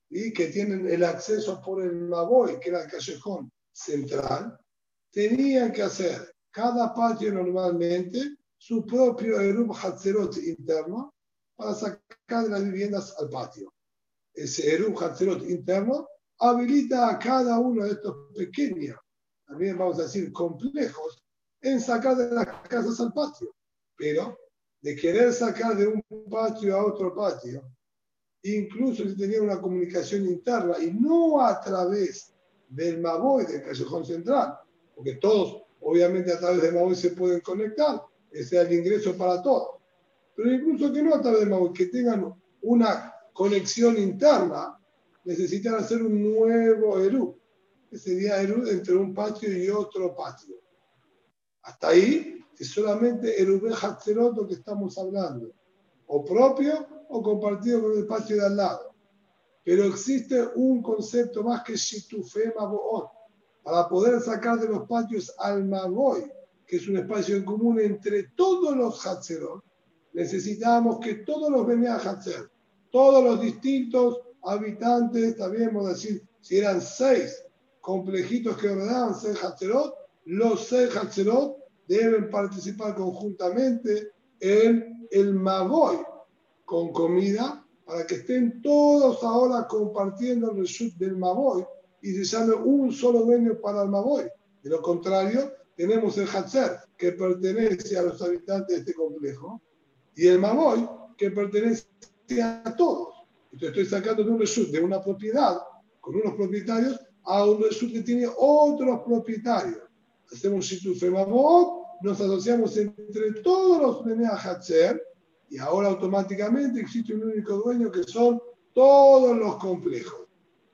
y que tienen el acceso por el Maboy, que era el callejón central, tenían que hacer cada patio normalmente su propio Erub Hatzerot interno para sacar de las viviendas al patio. Ese Erub Hatzerot interno habilita a cada uno de estos pequeños, también vamos a decir complejos, en sacar de las casas al patio. Pero de querer sacar de un patio a otro patio, incluso si tenía una comunicación interna y no a través del Maboy, del callejón central, porque todos, obviamente, a través del Maboy se pueden conectar, ese es el ingreso para todos. Pero incluso que no a través del Maboy, que tengan una conexión interna, necesitan hacer un nuevo Eru, que sería Eru entre un patio y otro patio. Hasta ahí es solamente Erube Hatzerot que estamos hablando, o propio o compartido con el patio de al lado. Pero existe un concepto más que Shitufe Maboot, para poder sacar de los patios al Magoy, que es un espacio en común entre todos los Hatzerot, necesitamos que todos los Benea Hatzer, todos los distintos habitantes, también vamos a decir, si eran seis complejitos que ordenaban seis Hatzerot, los seis Hatzerot deben participar conjuntamente en el Magoy con comida para que estén todos ahora compartiendo el reshut del Magoy y se llame un solo dueño para el Magoy. De lo contrario, tenemos el Hatzer que pertenece a los habitantes de este complejo y el Magoy que pertenece a todos. Entonces estoy sacando de un result de una propiedad con unos propietarios a un result que tiene otros propietarios. Hacemos un Mamot, nos asociamos entre todos los Benea Hatzer y ahora automáticamente existe un único dueño que son todos los complejos.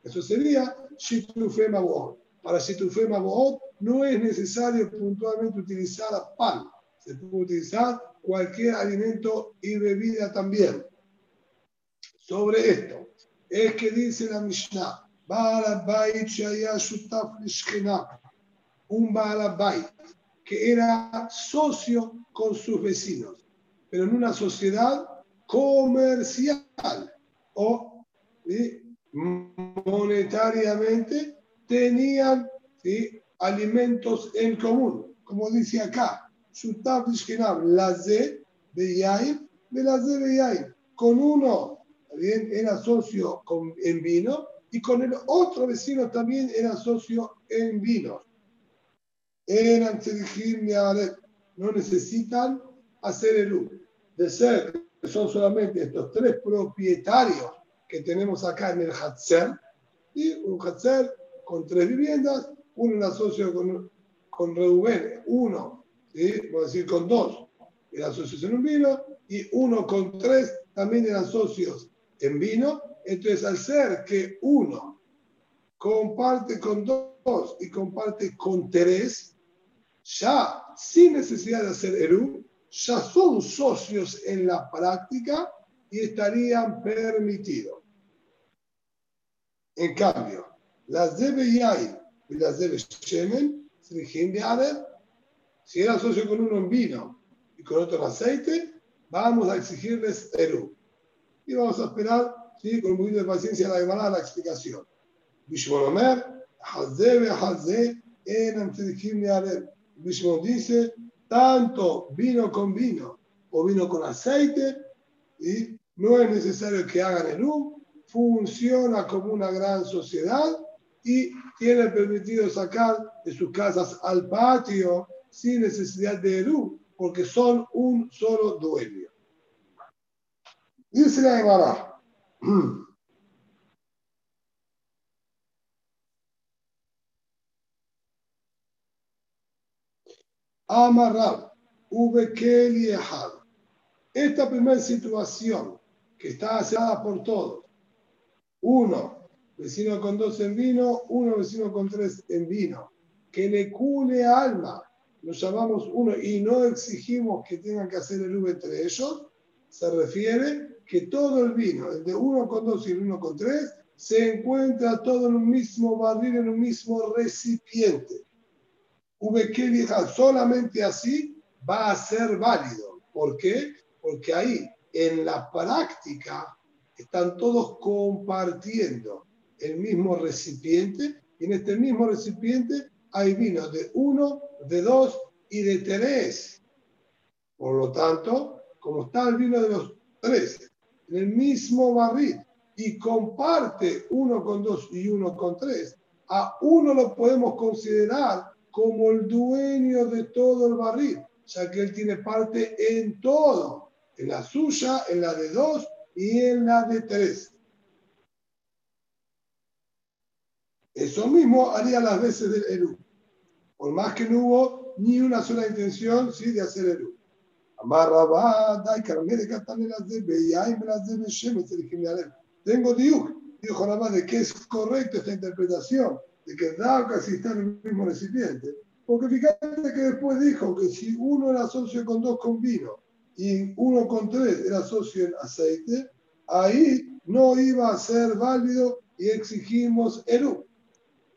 Eso sería Shitufe Mabot. Para Shitufe Mabot no es necesario puntualmente utilizar pan, se puede utilizar cualquier alimento y bebida también. Sobre esto es que dice la Mishnah, un Baalabait que era socio con sus vecinos, pero en una sociedad comercial o monetariamente tenían alimentos en común, como dice acá, la Z de Yain, de la Z de Yain. Con uno también era socio con, en vino y con el otro vecino también era socio en vino. Eran no necesitan hacer el U. De ser que son solamente estos tres propietarios que tenemos acá en el Hatzer, y un Hatzer con tres viviendas, uno era socio con, con uno, ¿sí? vamos a decir con dos, era socio en un vino, y uno con tres también eran socios en vino. Entonces, al ser que uno comparte con dos y comparte con tres, ya sin necesidad de hacer Eru, ya son socios en la práctica y estarían permitidos. En cambio, las de Yai y las de Shemen, si era socio con uno en vino y con otro en aceite, vamos a exigirles Eru. Y vamos a esperar, ¿sí? con un poquito de paciencia, la a la explicación. Bishmonomer, Hazebe, Hazé, en Bishmon dice, tanto vino con vino o vino con aceite, y no es necesario que hagan el U, funciona como una gran sociedad y tiene permitido sacar de sus casas al patio sin necesidad de Eru, porque son un solo dueño. Dice la Gemara. <clears throat> Amarrab, Esta primera situación que está hacienda por todos. Uno, vecino con dos en vino, uno vecino con tres en vino. Que le cune alma, nos llamamos uno y no exigimos que tengan que hacer el V entre ellos, se refiere que todo el vino, el de uno con dos y el uno con tres, se encuentra todo en un mismo barril, en un mismo recipiente vieja solamente así va a ser válido. ¿Por qué? Porque ahí en la práctica están todos compartiendo el mismo recipiente y en este mismo recipiente hay vino de uno, de dos y de tres. Por lo tanto, como está el vino de los tres en el mismo barril y comparte uno con dos y uno con tres, a uno lo podemos considerar como el dueño de todo el barril, ya que él tiene parte en todo, en la suya, en la de dos y en la de tres. Eso mismo haría las veces del Eru, por más que no hubo ni una sola intención ¿sí? de hacer Eru. Tengo dios, dijo nada más de que es correcta esta interpretación de que da casi está en el mismo recipiente. Porque fíjate que después dijo que si uno era socio con dos con vino y uno con tres era socio en aceite, ahí no iba a ser válido y exigimos el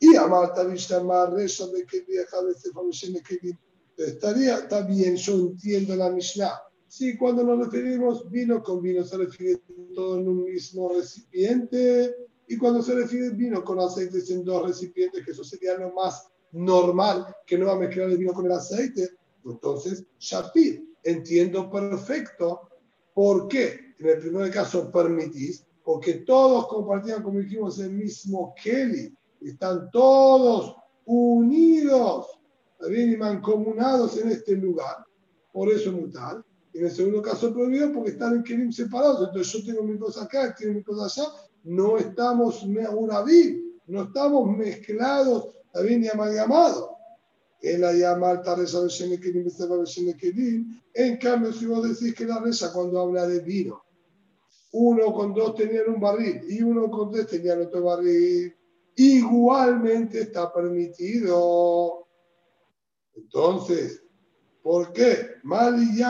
Y a Marta Vishtamar, de que vieja de que estaría, está bien, yo entiendo la Mishnah. Sí, cuando nos referimos vino con vino, se refiere todo en un mismo recipiente y cuando se refiere vino con aceite en dos recipientes, que eso sería lo más normal, que no va a mezclar el vino con el aceite, entonces, Shapir, entiendo perfecto por qué en el primer caso permitís, porque todos compartían, como dijimos, el mismo Kelly, están todos unidos, bien y mancomunados en este lugar, por eso mutal. En el segundo caso prohibido porque están en Kelim separados, entonces yo tengo mi cosa acá, tiene mi cosa allá, no estamos no estamos mezclados, también y amalgamados. En la llama alta reza de En cambio, si vos decís que la reza cuando habla de vino, uno con dos tenían un barril y uno con tres tenían otro barril, igualmente está permitido. Entonces, ¿por qué? Mal y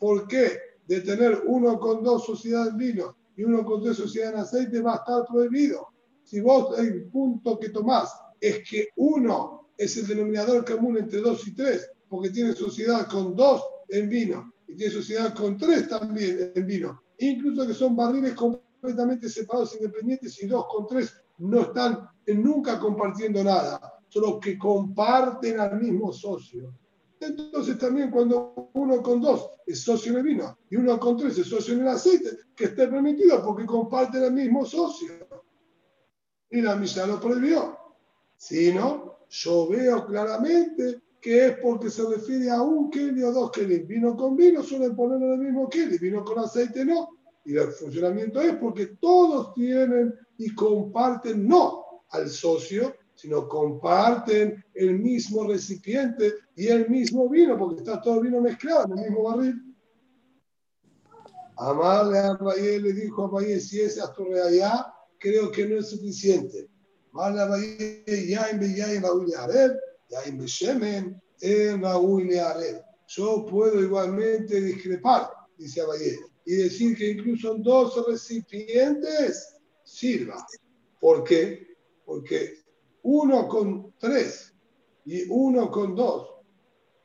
¿Por qué? De tener uno con dos sociedades vino y uno con tres sociedades en aceite va a estar prohibido. Si vos el punto que tomás es que uno es el denominador común entre dos y tres, porque tiene sociedad con dos en vino y tiene sociedad con tres también en vino, incluso que son barriles completamente separados, independientes y dos con tres no están nunca compartiendo nada, solo que comparten al mismo socio. Entonces también cuando uno con dos es socio en el vino y uno con tres es socio en el aceite, que esté permitido porque comparten el mismo socio. Y la misa lo prohibió. Si no, yo veo claramente que es porque se refiere a un keli o dos kelim. Vino con vino suelen ponerlo en el mismo keli, vino con aceite no. Y el funcionamiento es porque todos tienen y comparten no al socio, sino comparten el mismo recipiente y el mismo vino, porque está todo el vino mezclado en el mismo barril. Amarle a Abayé le dijo a Abayé, si ese es tu allá, creo que no es suficiente. Amarle a Abayé, ya en ya en ya en Beshemen, en Yo puedo igualmente discrepar, dice Abayé, y decir que incluso dos recipientes sirva. ¿Por qué? Porque uno con tres y uno con dos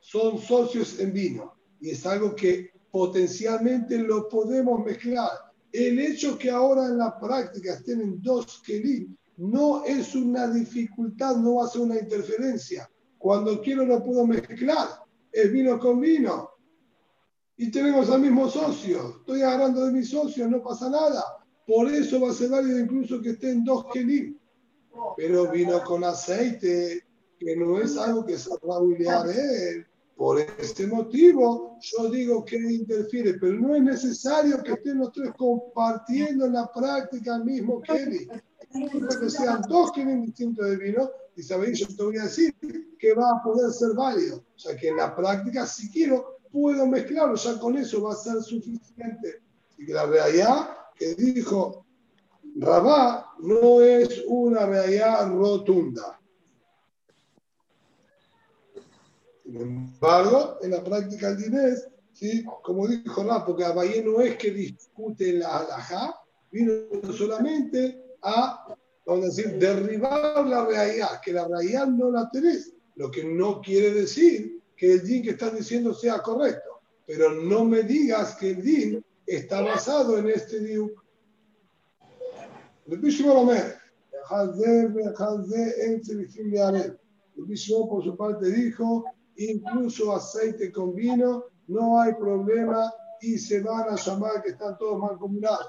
son socios en vino y es algo que potencialmente lo podemos mezclar. El hecho que ahora en la práctica estén en dos kelim no es una dificultad, no va a ser una interferencia. Cuando quiero lo puedo mezclar. Es vino con vino. Y tenemos al mismo socio. Estoy agarrando de mi socio, no pasa nada. Por eso va a ser válido incluso que estén dos kelim pero vino con aceite, que no es algo que se va a él. Por este motivo, yo digo que interfiere, pero no es necesario que estén los tres compartiendo en la práctica el mismo Kelly. Que sean dos Kelly distintos de vino, y sabéis, yo te voy a decir que va a poder ser válido. O sea que en la práctica, si quiero, puedo mezclarlo, ya con eso va a ser suficiente. Y que la realidad que dijo Rabá no es una realidad rotunda. Sin embargo, en la práctica el dinés, ¿sí? como dijo Rabá, porque Abayé no es que discute la alajá, vino solamente a, vamos a decir, derribar la realidad, que la realidad no la tenés, lo que no quiere decir que el din que estás diciendo sea correcto, pero no me digas que el din está basado en este diuk. Rabbi Shimon por su parte dijo, incluso aceite con vino, no hay problema y se van a llamar que están todos mancomunados.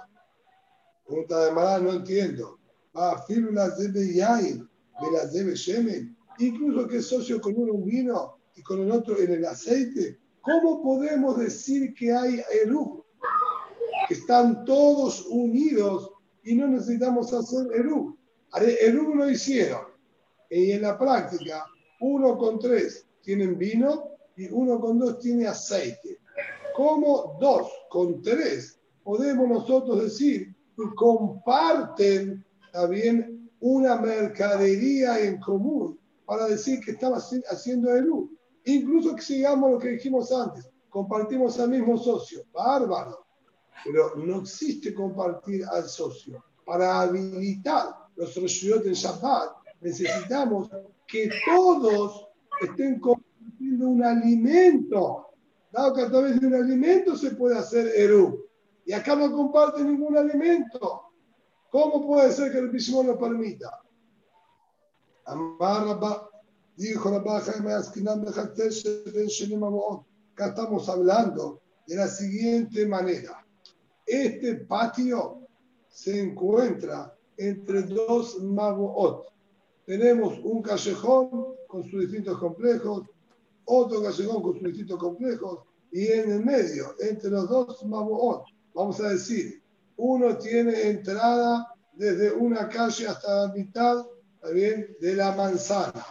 Pregunta de Mará, no entiendo. Ah, las de Yain, de las de Shemen, incluso que es socio con uno en vino y con el otro en el aceite. ¿Cómo podemos decir que hay Eru? Que están todos unidos y no necesitamos hacer Eru. Eru lo hicieron. Y en la práctica, uno con tres tienen vino y uno con dos tiene aceite. ¿Cómo dos con tres podemos nosotros decir comparten también una mercadería en común para decir que estaba haciendo Eru? Incluso que sigamos lo que dijimos antes, compartimos al mismo socio. Bárbaro pero no existe compartir al socio. Para habilitar los Roshuyot en Shabbat, necesitamos que todos estén compartiendo un alimento. Dado que a través de un alimento se puede hacer Eru. Y acá no comparte ningún alimento. ¿Cómo puede ser que el Bishimon lo permita? Amar dijo Acá estamos hablando de la siguiente manera. Este patio se encuentra entre dos Magoot. Tenemos un callejón con sus distintos complejos, otro callejón con sus distintos complejos, y en el medio, entre los dos Magoot, vamos a decir, uno tiene entrada desde una calle hasta la mitad bien, de la manzana.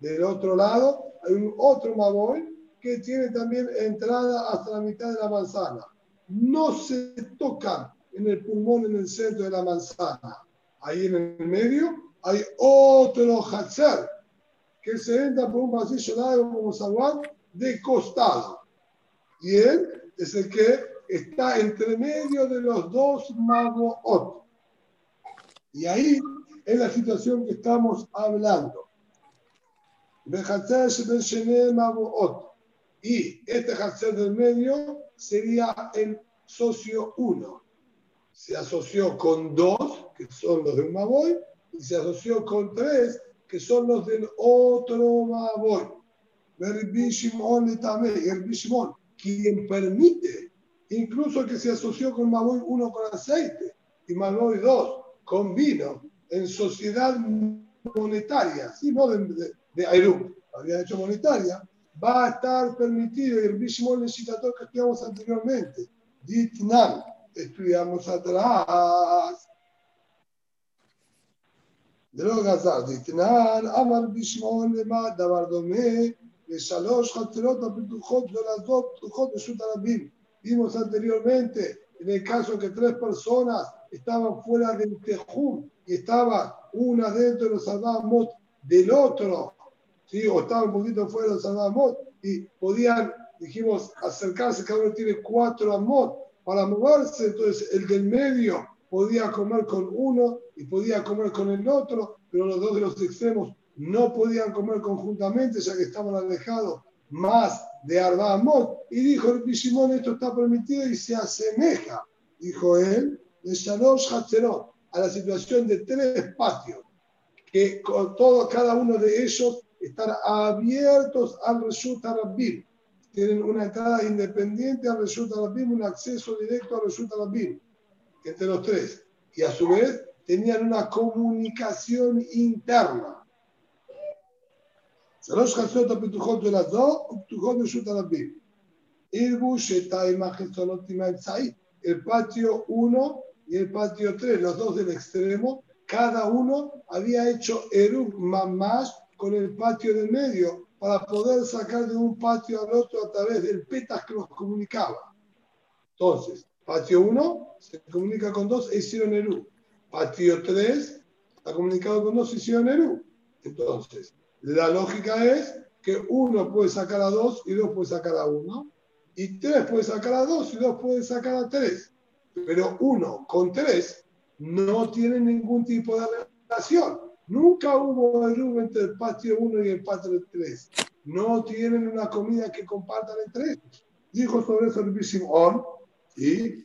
Del otro lado hay un otro Magoot que tiene también entrada hasta la mitad de la manzana no se tocan en el pulmón en el centro de la manzana. Ahí en el medio hay otro Hatzer que se entra por un pasillo largo como zaguán de costado. Y él es el que está entre medio de los dos magos. Y ahí es la situación que estamos hablando. Y este Hatzer del medio sería el socio 1. Se asoció con dos, que son los de un Maboy, y se asoció con tres que son los del otro Maboy. El Shimon, quien permite incluso que se asoció con Maboy uno con aceite y Maboy dos con vino en sociedad monetaria, ¿sí? no de, de, de había hecho monetaria, va a estar permitido, y el Bishmol necesitador que estudiamos anteriormente, Ditnan, estudiamos atrás. de lo גזר, דתנן, אמר בשמעון למה דבר דומה לשלוש חצרות הפתוחות גדולות פתוחות ברשות הרבים. Vimos anteriormente, en el caso que tres personas estaban fuera del Tejum y estaba una dentro de los Adamot del otro, ¿sí? o estaba un poquito fuera de los Adamot y podían, dijimos, acercarse, cada uno tiene cuatro Amot para moverse, entonces el del medio podía comer con uno y podía comer con el otro, pero los dos de los extremos no podían comer conjuntamente ya que estaban alejados más de Arba Amot. Y dijo el Bishimón, esto está permitido y se asemeja, dijo él, de Shalosh Hatzerot, a la situación de tres patios, que con todo, cada uno de ellos están abiertos al Reshut Rabbim. Tienen una entrada independiente al Reshut Rabbim, un acceso directo al Reshut Rabbim, entre los tres. Y a su vez tenían una comunicación interna. שלוש חצות הפתוחות ולזו ופתוחות ברשות הרבים. ערבו שתיים החצונות עם האמצעי, el patio 1 y el patio 3, los dos del extremo, cada uno había hecho Erub Mamash con el patio del medio para poder sacar de un patio al otro a través del petas que los comunicaba. Entonces, patio 1 se comunica con dos e hicieron Erub. Patio 3 está comunicado con dos e hicieron Erub. Entonces, la lógica es que uno puede sacar a dos y dos puede sacar a uno, y tres puede sacar a dos y dos puede sacar a tres pero uno con tres no tiene ningún tipo de relación. Nunca hubo eruv entre el patio 1 y el patio 3. No tienen una comida que compartan entre ellos. Dijo sobre eso el Bishimon, y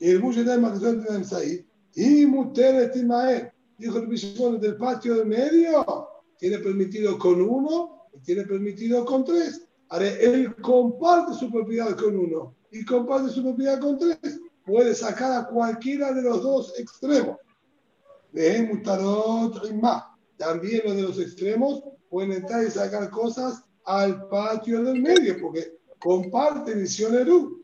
el Bushetem de Said, y Muter Timael. Dijo el Bishimon del patio de medio, tiene permitido con uno y tiene permitido con tres. Ahora, él comparte su propiedad con uno y comparte su propiedad con tres, puede sacar a cualquiera de los dos extremos. De y más. También los de los extremos pueden entrar y sacar cosas al patio del medio, porque comparte visión Eru.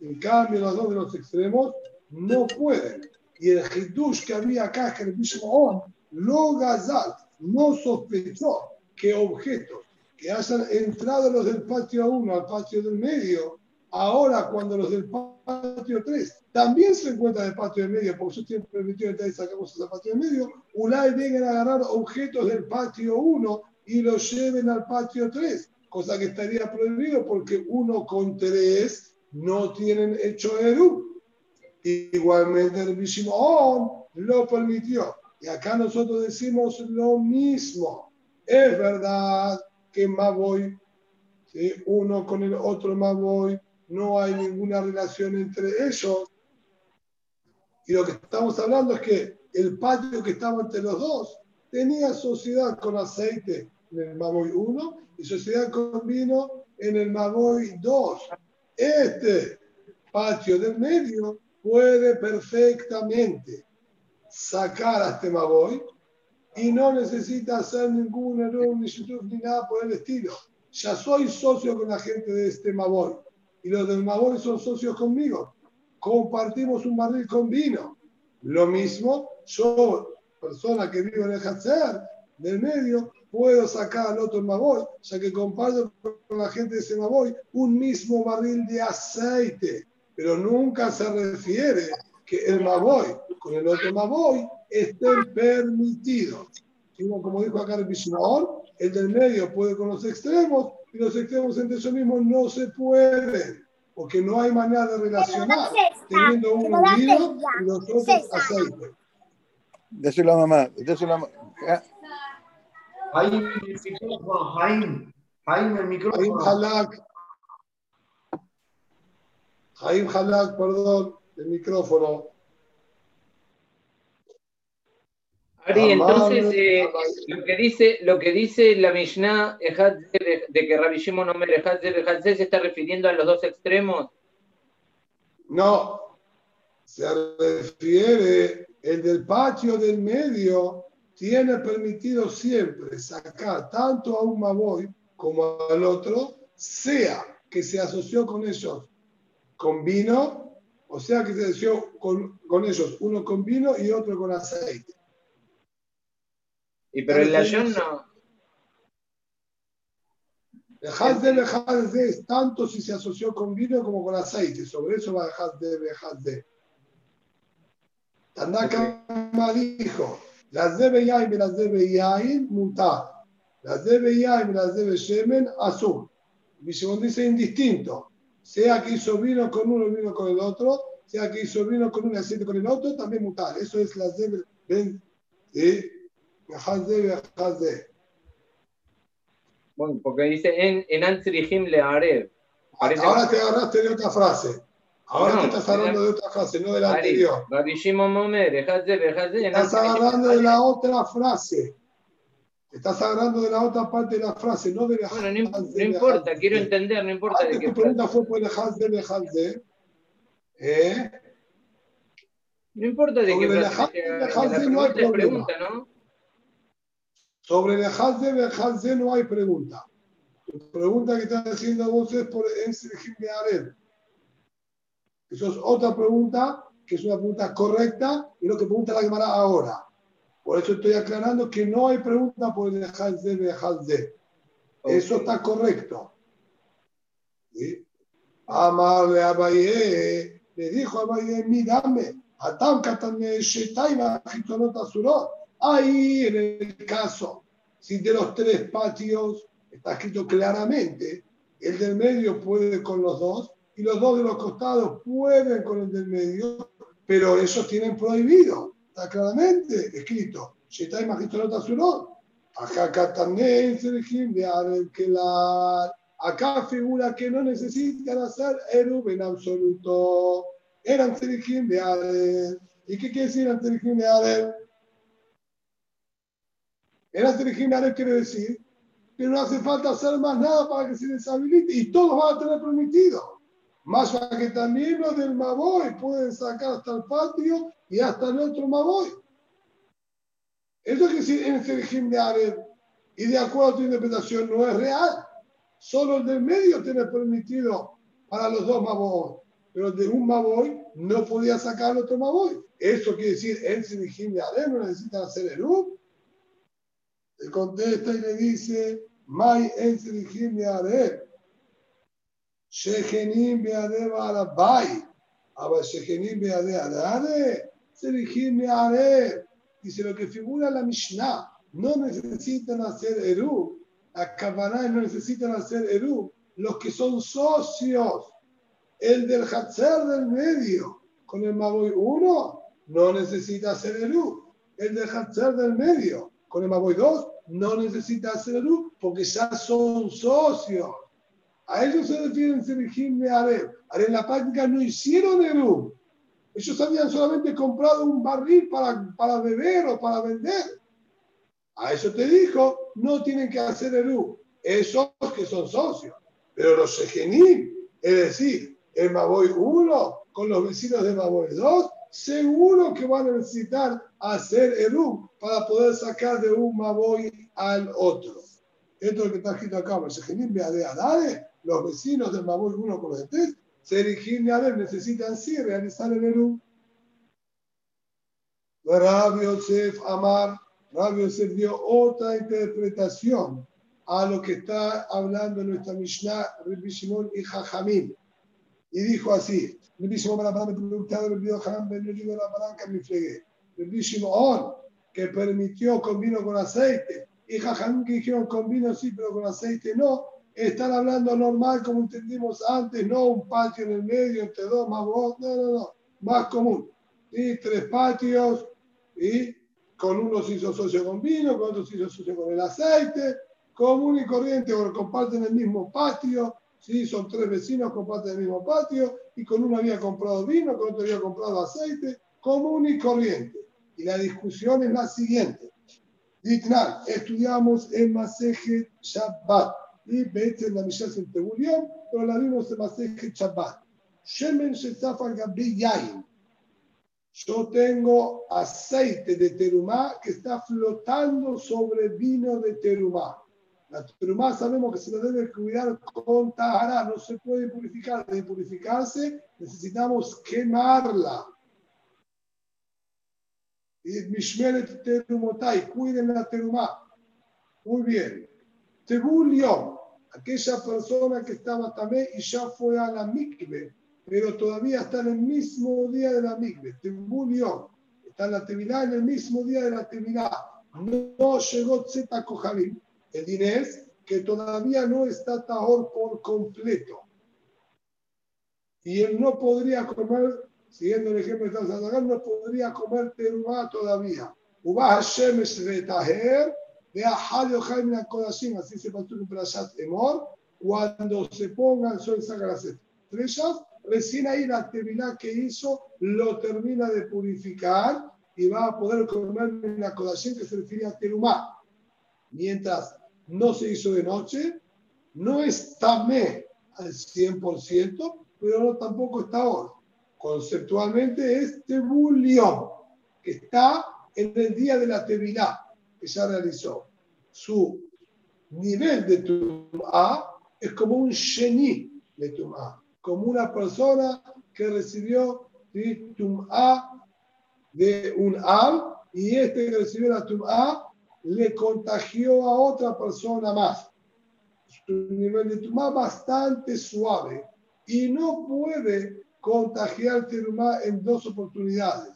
En cambio, los dos de los extremos no pueden. Y el Hidush que había acá, que el mismo lo gazal, no sospechó que objetos que hayan entrado los del patio 1 al patio del medio, ahora cuando los del patio 3 también se encuentran en el patio del medio, porque yo estoy permitido entrar y sacar cosas al patio del medio, Ulay vengan a agarrar objetos del patio 1 y los lleven al patio 3, cosa que estaría prohibido porque uno con 3 no tienen hecho Eru. Igualmente el Bishimon lo permitió. Y acá nosotros decimos lo mismo. Es verdad que Maboy, ¿sí? uno con el otro Maboy, no hay ninguna relación entre ellos. Y lo que estamos hablando es que el patio que estaba entre los dos tenía sociedad con aceite en el Maboy 1 y sociedad con vino en el Maboy 2. Este patio del medio puede perfectamente sacar a este Maboy y no necesita hacer ningún error, ni ni nada por el estilo. Ya soy socio con la gente de este Maboy y los del Maboy son socios conmigo. Compartimos un barril con vino. Lo mismo, yo, persona que vivo en el Hatzer, del medio, puedo sacar al otro Maboy, ya que comparto con la gente de ese Maboy un mismo barril de aceite. Pero nunca se refiere que el Maboy con el otro Maboy estén permitidos. Como dijo acá el Mishnah, el del medio puede con los extremos y los extremos entre ellos mismos no se pueden, porque no hay manera de relacionar teniendo uno vino y los otros aceite. Déselo a mamá, déselo a mamá. Jaime, el micrófono, Jaime. Jaime, el micrófono. Jaime Halak. Jaime Halak, perdón. el micrófono. Ari, entonces eh, lo que dice lo que dice la Mishnah de que Rabbi Shimon Omer se está refiriendo a los dos extremos. No, se refiere el del patio del medio tiene permitido siempre sacar tanto a un Maboy como al otro, sea que se asoció con ellos con vino, o sea que se asoció con, con ellos uno con vino y otro con aceite. Y pero el layón no. El de es tanto si se asoció con vino como con aceite. Sobre eso va el de Tanaka dijo, las debe yain y las debe yain mutar. Las debe yain y las debe shemen azul. Segundo dice indistinto. Sea que hizo vino con uno y vino con el otro, sea que hizo vino con un aceite con el otro, también mutar. Eso es las debe. ¿Ven? ¿Sí? Bueno, porque dice en, en Ansirihim le haré. Ahora te agarraste de otra frase. Ahora no, te estás hablando de otra frase, no de la anterior. Estás agarrando de la otra frase. Estás agarrando de la otra parte de la frase, no de la Bueno, no, no importa, quiero entender, no importa. Antes de tu pregunta fue por el de de ¿Eh? No importa de qué frase. no hay pregunta, ¿no? Sobre el de de no hay pregunta. Tu pregunta que estás haciendo vos es por el de Arel. Eso es otra pregunta, que es una pregunta correcta y lo que pregunta la Gemara ahora. Por eso estoy aclarando que no hay pregunta por el de de Eso está correcto. ¿Sí? Amarle a Abaye, le dijo a Abaye, mírame. Ahí en el caso, si de los tres patios está escrito claramente, el del medio puede con los dos y los dos de los costados pueden con el del medio, pero esos tienen prohibido. Está claramente escrito. Shetai Magistrata Surot. Acá también que la acá figura que no necesitan hacer Erub en absoluto. Eran Serejim de Adel. ¿Y qué quiere decir eran Serejim de Adel? Eran Serejim de Adel quiere decir que no hace falta hacer más nada para que se deshabilite y todos van a tener permitido. Más para que también los del Maboy pueden sacar hasta el patio y hasta el otro Maboy. Eso que decir en este régimen de y de acuerdo a tu interpretación no es real. Solo el del medio tiene permitido para los dos Maboy. Pero de un Maboy no podía sacar el otro Maboy. Eso quiere decir en ese régimen de no necesitan hacer el U. Le contesta y le dice, May en ese régimen de Areb Shechenim beade barabai. Aber Shechenim beade adare. Serihim beade. Dice lo que figura la Mishnah. No necesitan hacer Eru. La Kavanah no necesitan hacer Eru. Los que son socios. El del Hatzer del medio. Con el Maboy 1 no necesita hacer Eru. El del Hatzer del medio. Con el Maboy 2 no necesita hacer Eru porque ya son socios. A ellos se refieren Serejim de Areb. Ahora en la práctica no hicieron Eru. Ellos habían solamente comprado un barril para, para beber o para vender. A eso te dijo, no tienen que hacer Eru. Esos que son socios. Pero los Shechenim, es decir, el Maboy 1 con los vecinos de Maboy 2, seguro que van a necesitar hacer Eru para poder sacar de un Maboy al otro. Esto es lo que está escrito acá. Shechenim de Adade los vecinos del Maboy 1 con los de 3, Serigim a ver, necesitan sí realizar el Eru. Rabbi Yosef Amar, Rabbi Yosef dio otra interpretación a lo que está hablando nuestra Mishnah, Rabbi Shimon y Jajamim. Y dijo así, Rabbi Shimon la palanca preguntado, Rabbi Yohanan ben de la palanca me fregué. Rabbi Shimon, que permitió con vino con aceite, y Jajamim que dijeron con vino sí, pero con aceite no, están hablando normal como entendimos antes, no un patio en el medio entre dos más no, no, no, más común. y Tres patios y con uno se hizo socio con vino, con otro se hizo socio con el aceite, común y corriente, o comparten el mismo patio ¿sí? Son tres vecinos, comparten el mismo patio y con uno había comprado vino, con otro había comprado aceite, común y corriente. Y la discusión es la siguiente. Ditnan, estudiamos en Maseje Shabbat. En la Mishnah en Tebulión, pero la vimos en Maseje Shabbat. Shemen Shetzafa Gabi Yain. Yo tengo aceite de terumá que está flotando sobre vino de terumá. La terumá sabemos que se la debe cuidar con tahara, no se puede purificar. De purificarse necesitamos quemarla. Y Mishmeret Terumotai, cuiden la terumá. Muy bien. Tebulión, aquella persona que estaba también y ya fue a la mikve pero todavía está en el mismo día de la migbe, Tebulión. Está en la Tevilá en el mismo día de la Tevilá. No llegó Zeta Kohalim. El dinés que todavía no está Tahor por completo. Y él no podría comer, siguiendo el ejemplo de Tazadagan, no podría comer terumá todavía. Uba Hashem es retaher, Kodashim, así se en Prashat Emor, cuando se ponga el sol saca las estrellas, recién ahí la actividad que hizo lo termina de purificar y va a poder comer la colación que se refiere a terumá. Mientras no se hizo de noche, no es tamé al 100%, pero no, tampoco está ahora. Conceptualmente es tebulión, que está en el día de la tevilá que ya realizó. Su nivel de tumá es como un sheni de tumá como una persona que recibió tum'a de un am y este que recibió la tum'a le contagió a otra persona más. un nivel de tum'a bastante suave y no puede contagiar terumá en dos oportunidades.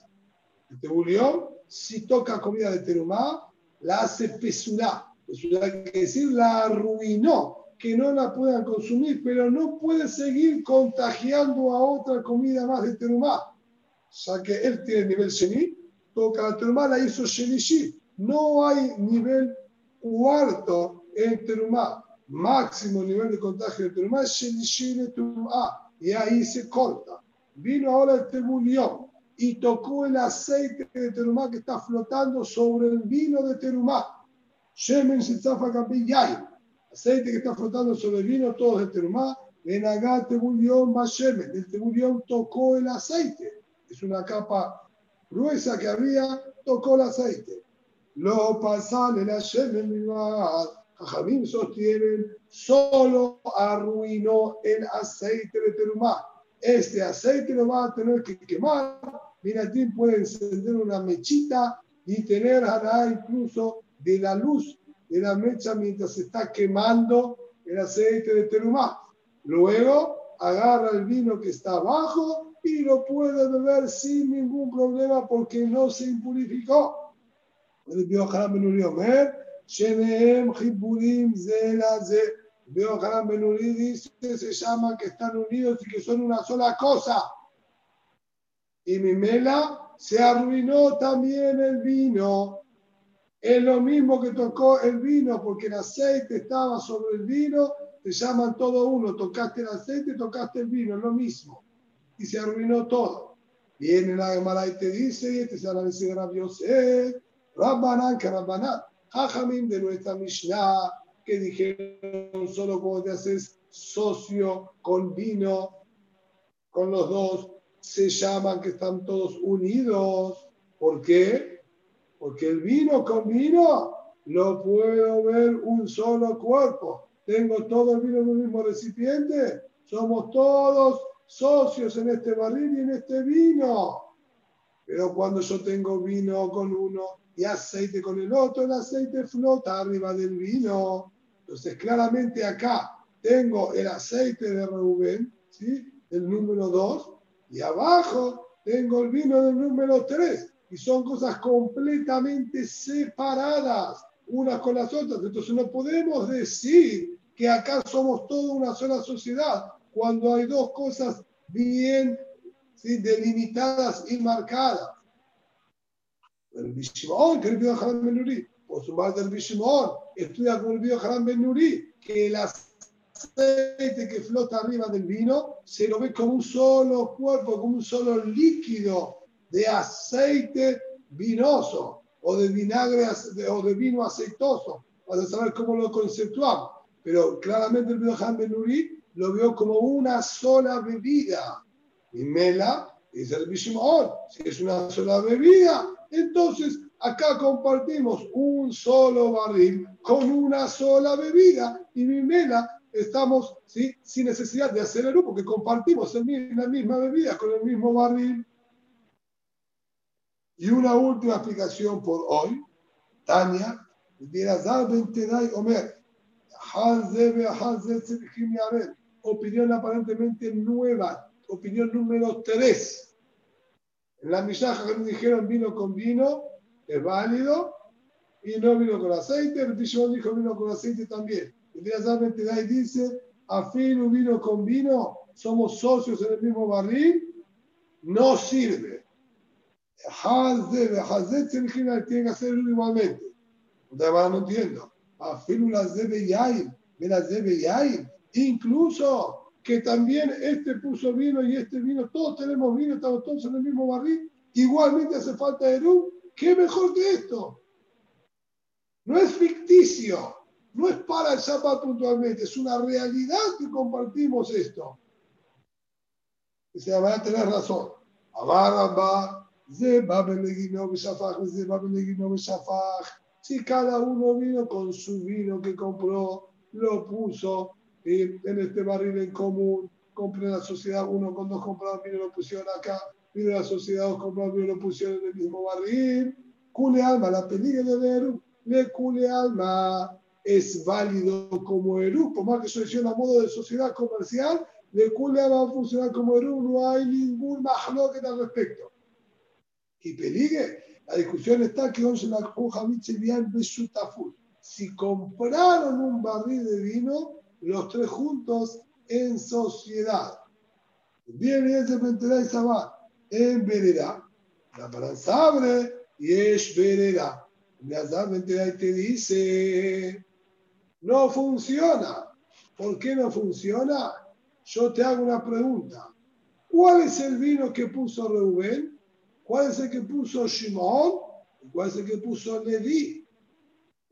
El tebulión, si toca comida de terumá, la hace pesurá. Quiere decir la arruinó que no la puedan consumir, pero no puede seguir contagiando a otra comida más de terumá. O sea que él tiene el nivel sheni, toca la terumá, la hizo shenishi. No hay nivel cuarto en terumá. Máximo nivel de contagio de terumá es shenishi de terumá. Y ahí se corta. Vino ahora el tebulión y tocó el aceite de terumá que está flotando sobre el vino de terumá. Shemen se zafa aceite que está flotando sobre el vino, todo de terumá. En acá tebulión mashemen, el tebulión tocó el aceite. Es una capa gruesa que había, tocó el aceite. Lo pasan en la shemen Jajamín sostienen, solo arruinó el aceite de terumá. Este aceite lo va a tener que quemar. Miratín puede encender una mechita y tener incluso de la luz de la mecha mientras se está quemando el aceite de terumá. Luego agarra el vino que está abajo y lo puede beber sin ningún problema porque no se impurificó. Dice, se llama que están unidos y que son una sola cosa. Y mi mela se arruinó también el vino es lo mismo que tocó el vino, porque el aceite estaba sobre el vino, te llaman todo uno, tocaste el aceite, tocaste el vino, es lo mismo. Y se arruinó todo. Viene la Gemara y te dice, y este se la dice Rabbi Yosef, Rabbanan, que Rabbanan, Jajamim de nuestra Mishnah, que dijeron solo cuando te haces socio con vino, con los dos, se llaman que están todos unidos. ¿Por qué? Porque el vino con vino lo puedo ver un solo cuerpo. Tengo todo el vino en un mismo recipiente. Somos todos socios en este barril y en este vino. Pero cuando yo tengo vino con uno y aceite con el otro, el aceite flota arriba del vino. Entonces, claramente acá tengo el aceite de Reuben, ¿sí? el número 2, y abajo tengo el vino del número 3 y son cosas completamente separadas unas con las otras. Entonces no podemos decir que acá somos toda una sola sociedad cuando hay dos cosas bien delimitadas y marcadas. El Bishimon, que el Haram Ben Nuri, por su parte el Bishimon, estudia con el Haram Ben Nuri, que el aceite que flota arriba del vino se lo ve como un solo cuerpo, como un solo líquido de aceite vinoso o de vinagre o de vino aceitoso, para saber cómo lo conceptuamos. Pero claramente el Ben Benuri lo vio como una sola bebida. Y Mela dice el si es una sola bebida, entonces acá compartimos un solo barril con una sola bebida y Mela estamos ¿sí? sin necesidad de hacer el porque compartimos la misma bebida con el mismo barril. Y una última explicación por hoy. Tania, Omer, opinión aparentemente nueva, opinión número 3. En la misaja que nos dijeron vino con vino, es válido, y no vino con aceite, el dijo vino con aceite también. Y dice, afino vino con vino, somos socios en el mismo barril, no sirve. Hazé, tiene que hacer igualmente. No entiendo. Afinu las debe yain, me las debe yain. Incluso que también este puso vino y este vino, todos tenemos vino, estamos todos en el mismo barril, igualmente hace falta Eru. ¿Qué mejor que esto? No es ficticio, no es para el Shabbat puntualmente, es una realidad que compartimos esto. Va a tener razón. Si cada uno vino con su vino que compró, lo puso en este barril en común, compré la sociedad, uno con dos comprados vino lo pusieron acá, vino la sociedad, dos comprados vino lo pusieron en el mismo barril. Cule alma, la peligra de Eru, le cule alma es válido como Eru, por más que soy a modo de sociedad comercial, cule alma va a funcionar como Eru, no hay ningún que al respecto y peligue. La discusión está que si compraron un barril de vino, los tres juntos en sociedad. Viene ese Penterá y Sabá en vereda. La balanza abre y es vereda. La Penterá y te dice, no funciona. ¿Por qué no funciona? Yo te hago una pregunta. ¿Cuál es el vino que puso Reuben? ¿Cuál es el que puso Shimon? ¿Cuál es el que puso Levi?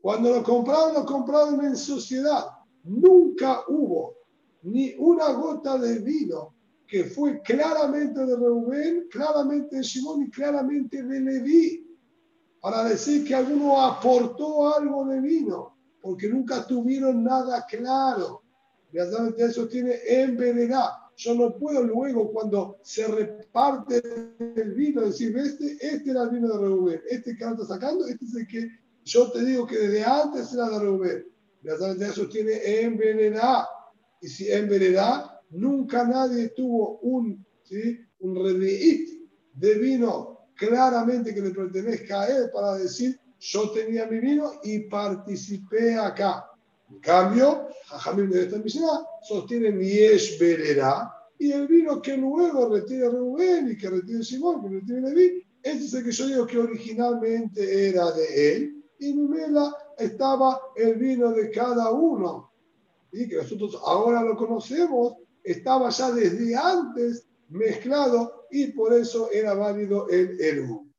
Cuando lo compraron, lo compraron en sociedad. Nunca hubo ni una gota de vino que fue claramente de Reuben, claramente de Shimon y claramente de Levi. Para decir que alguno aportó algo de vino, porque nunca tuvieron nada claro. Y eso tiene en envenenado yo no puedo luego, cuando se reparte el vino, decir, este, este era el vino de Reuben, este que está sacando, este es el que yo te digo que desde antes era de Reuben. de eso tiene envenenada. Y si envenenada, nunca nadie tuvo un, ¿sí? un de vino claramente que le pertenezca a él para decir, yo tenía mi vino y participé acá. En cambio, Jajamim de esta Mishnah sostienen Yesh Berera y el vino que luego retira Rubén y que retira Simón, que retira Leví, ese es el que yo digo que originalmente era de él y Mimela estaba el vino de cada uno. Y que nosotros ahora lo conocemos, estaba ya desde antes mezclado y por eso era válido el Eru.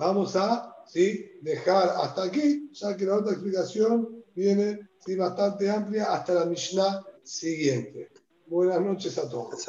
Vamos a ¿sí? dejar hasta aquí, ya que la otra explicación viene ¿sí? bastante amplia hasta la Mishnah siguiente. Buenas noches a todos.